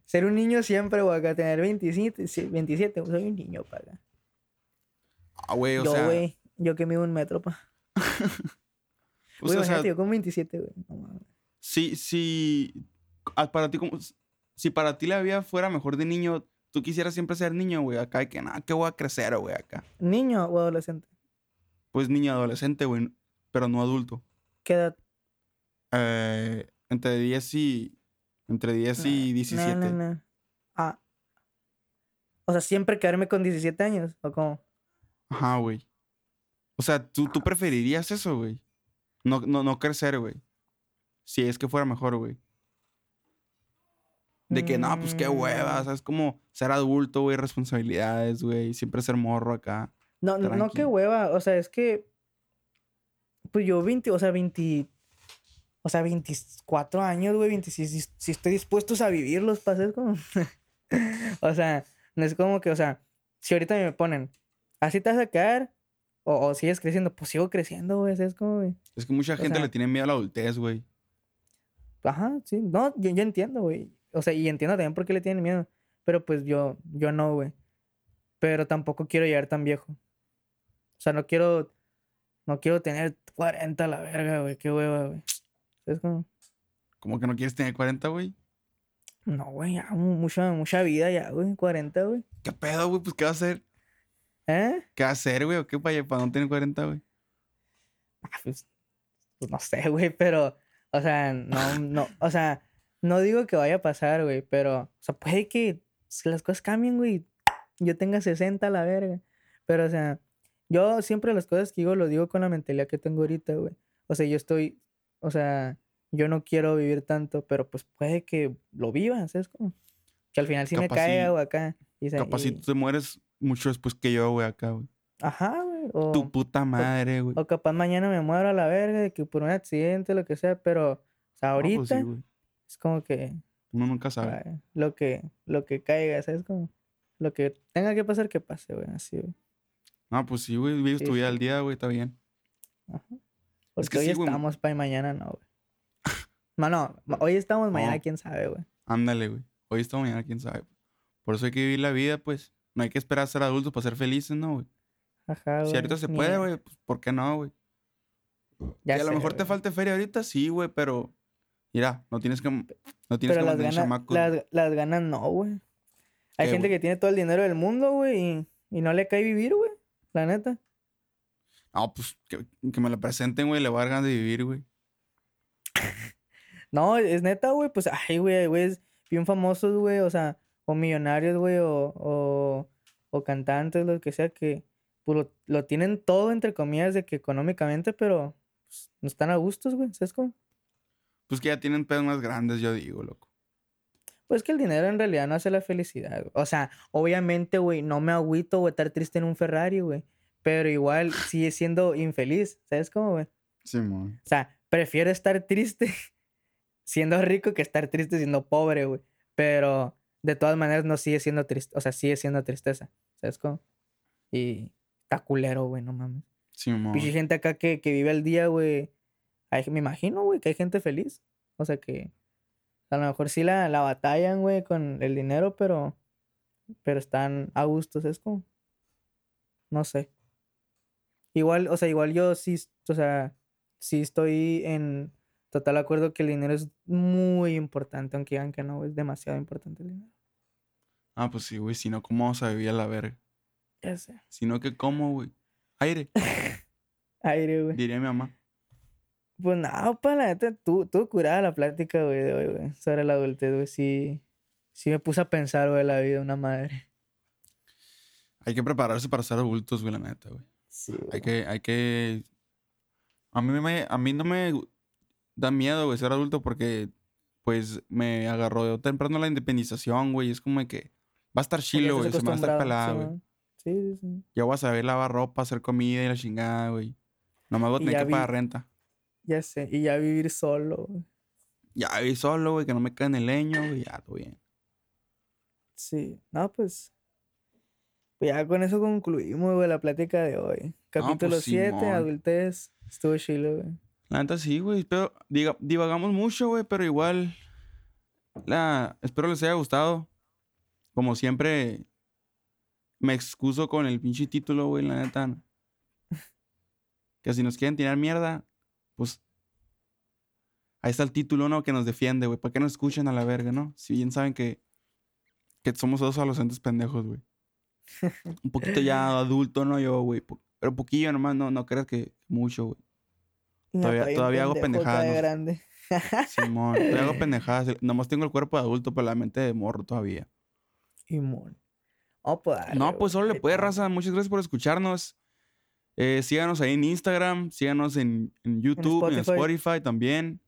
Ser un niño siempre, güey, acá tener 27, sí, 27, güey, soy un niño, pa' acá. Ah, güey, o yo, sea, güey, yo que mido un metro, pa. pues, Güey, o sea, imagínate, yo con 27, güey. No mames. si, si, para ti, como, si para ti la vida fuera mejor de niño, tú quisieras siempre ser niño, güey, acá, de que nada, que voy a crecer, güey, acá. ¿Niño o adolescente? Pues niño adolescente, güey, pero no adulto. ¿Qué edad? Eh, entre 10 y, entre 10 y No, 17. no, no. Ah. O sea, siempre quedarme con 17 años, ¿o cómo? Ajá, güey. O sea, ¿tú, tú preferirías eso, güey. No, no, no crecer, güey. Si es que fuera mejor, güey. De que, no, pues qué hueva, Mm. ¿sabes? Como ser adulto, güey, responsabilidades, güey. Siempre ser morro acá. No, no, no, qué hueva. O sea, es que. Pues yo 20, o sea, 20. O sea, 24 años, güey, 26. Si, si estoy dispuesto a vivirlos, pases como. o sea, no es como que, o sea, si ahorita me ponen, así te vas a quedar, o, o sigues creciendo, pues sigo creciendo, güey. Es como, güey. Es que mucha gente sea- le tiene miedo a la adultez, güey. Ajá, sí. No, yo, yo entiendo, güey. O sea, y entiendo también por qué le tienen miedo. Pero pues yo, yo no, güey. Pero tampoco quiero llegar tan viejo. O sea, no quiero. No quiero tener 40 a la verga, güey. Qué hueva, güey. Es como. Como que no quieres tener 40, güey. No, güey, ya. mu- Mucha, mucha vida ya, güey. 40, güey. ¿Qué pedo, güey? Pues, ¿qué va a hacer? ¿Eh? ¿Qué va a hacer, güey? ¿O qué para, para no tener 40, güey? Ah, pues, pues no sé, güey, pero. O sea, no, no. O sea, no digo que vaya a pasar, güey, pero. O sea, puede que si las cosas cambien, güey. Yo tenga 60 a la verga. Pero, o sea, yo siempre las cosas que digo lo digo con la mentalidad que tengo ahorita, güey. O sea, yo estoy. O sea, yo no quiero vivir tanto, pero pues puede que lo viva, ¿sabes? Como que al final sí me Capaz caiga sí- o acá. Y, Capaz si y- tú te mueres mucho después que yo, güey, acá, güey. Ajá, güey. O... Tu puta madre, güey. O capaz mañana me muero a la verga de que por un accidente, lo que sea, pero o sea, No, ahorita pues sí, es como que Uno nunca sabe. lo que lo que caiga, ¿sabes? Como lo que tenga que pasar, que pase, güey, así, güey. No, pues sí, güey. Vives Sí, tu vida sí. al día, güey. Está bien. Porque que hoy sí, estamos para y mañana no, güey. No, no, hoy estamos, mañana No. quién sabe, güey. Ándale, güey. Hoy está mañana, quién sabe. Por eso hay que vivir la vida, pues. No hay que esperar a ser adultos para ser felices, ¿no, güey? Ajá, güey. Si ahorita se puede, güey, pues ¿por qué no, güey? Ya que a lo mejor te falte feria ahorita, sí, güey, pero... Mira, no tienes que... No tienes Pero que las ganas, las, las ganas no, güey. Hay ¿Qué, gente güey? que tiene todo el dinero del mundo, güey, y, y no le cae vivir, güey. La neta. No, pues que, que me lo presenten, güey. Le voy a dar ganas de vivir, güey. No, es neta, güey, pues, ay, güey, güey, es bien famosos, güey, o sea, o millonarios, güey, o, o, o cantantes, lo que sea, que pues, lo, lo tienen todo, entre comillas, de que económicamente, pero pues, no están a gustos, güey, ¿sabes cómo? Pues que ya tienen pedos más grandes, yo digo, loco. Pues que el dinero en realidad no hace la felicidad, güey. O sea, obviamente, güey, no me agüito, güey, estar triste en un Ferrari, güey, pero igual sigue siendo infeliz, ¿sabes cómo, güey? Sí, mon. O sea, prefiero estar triste siendo rico que estar triste siendo pobre, güey. Pero, de todas maneras no sigue siendo triste, o sea, sigue siendo tristeza, ¿sabes cómo? Y está culero, güey, no mames. Sí, mo. Pinche gente acá que, que vive al día, güey. Me imagino, güey, que hay gente feliz. O sea que a lo mejor sí la, la batallan, güey, con el dinero, pero, pero están a gusto, ¿sabes cómo? No sé. Igual, o sea, igual yo sí, o sea, sí estoy en total acuerdo que el dinero es muy importante, aunque digan que no, güey, es demasiado importante el dinero. Ah, pues sí, güey. Si no, ¿cómo vamos a vivir a la verga? Ya sé. Si no, ¿qué como, güey? Aire, Aire, güey. diría mi mamá. Pues nada, pa, la neta, tú, tú curada la plática, güey, de hoy, güey, sobre la adultez, güey, sí, sí me puse a pensar, güey, la vida de una madre. Hay que prepararse para ser adultos, güey, la neta, güey. Sí, Hay que, hay que... A mí, me, a mí no me da miedo, güey, ser adulto porque, pues, me agarró temprano la independización, güey. Es como que va a estar chilo, güey. Se me va a estar pelada, güey. Sí, sí, sí. Ya voy a saber lavar ropa, hacer comida y la chingada, güey. Nomás voy a tener que pagar renta. Ya sé, y ya vivir solo, güey. Ya viví solo, güey, que no me cae en el leño, güey. Ya, todo bien. Sí, no, pues, pues ya con eso concluimos, güey, la plática de hoy. Capítulo pues, 7, Simón. adultez, estuvo chilo, güey. La neta sí, güey. Pero diga, divagamos mucho, güey, pero igual. La, espero les haya gustado. Como siempre, me excuso con el pinche título, güey, la neta. Que si nos quieren tirar mierda, pues. Ahí está el título, ¿no? Que nos defiende, güey. ¿Para qué nos escuchan a la verga, no? Si bien saben que. Que somos dos adolescentes pendejos, güey. Un poquito ya adulto, ¿no? Yo, güey. po- Pero poquillo nomás, no, no creas que mucho, güey. Todavía- todavía hago pendejadas, no grande. Simón, te hago pendejadas. Nomás tengo el cuerpo de adulto, pero la mente de morro todavía. Y mon. Oh, pues, No, pues solo le puede, raza. Muchas gracias por escucharnos. Eh, síganos ahí en Instagram, síganos en, en YouTube, en Spotify. Spotify. también.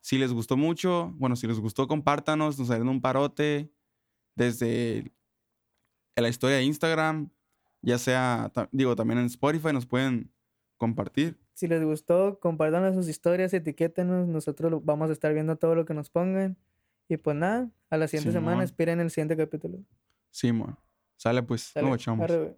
Si les gustó mucho, bueno, si les gustó, compártanos, nos harán un parote desde la historia de Instagram, ya sea, digo, también en Spotify nos pueden compartir. Si les gustó, compartan sus historias, etiquétenos. Nosotros vamos a estar viendo todo lo que nos pongan. Y pues nada, a la siguiente semana Simón. esperen el siguiente capítulo. Simón, sale pues, Sale, nos echamos. arre, güey.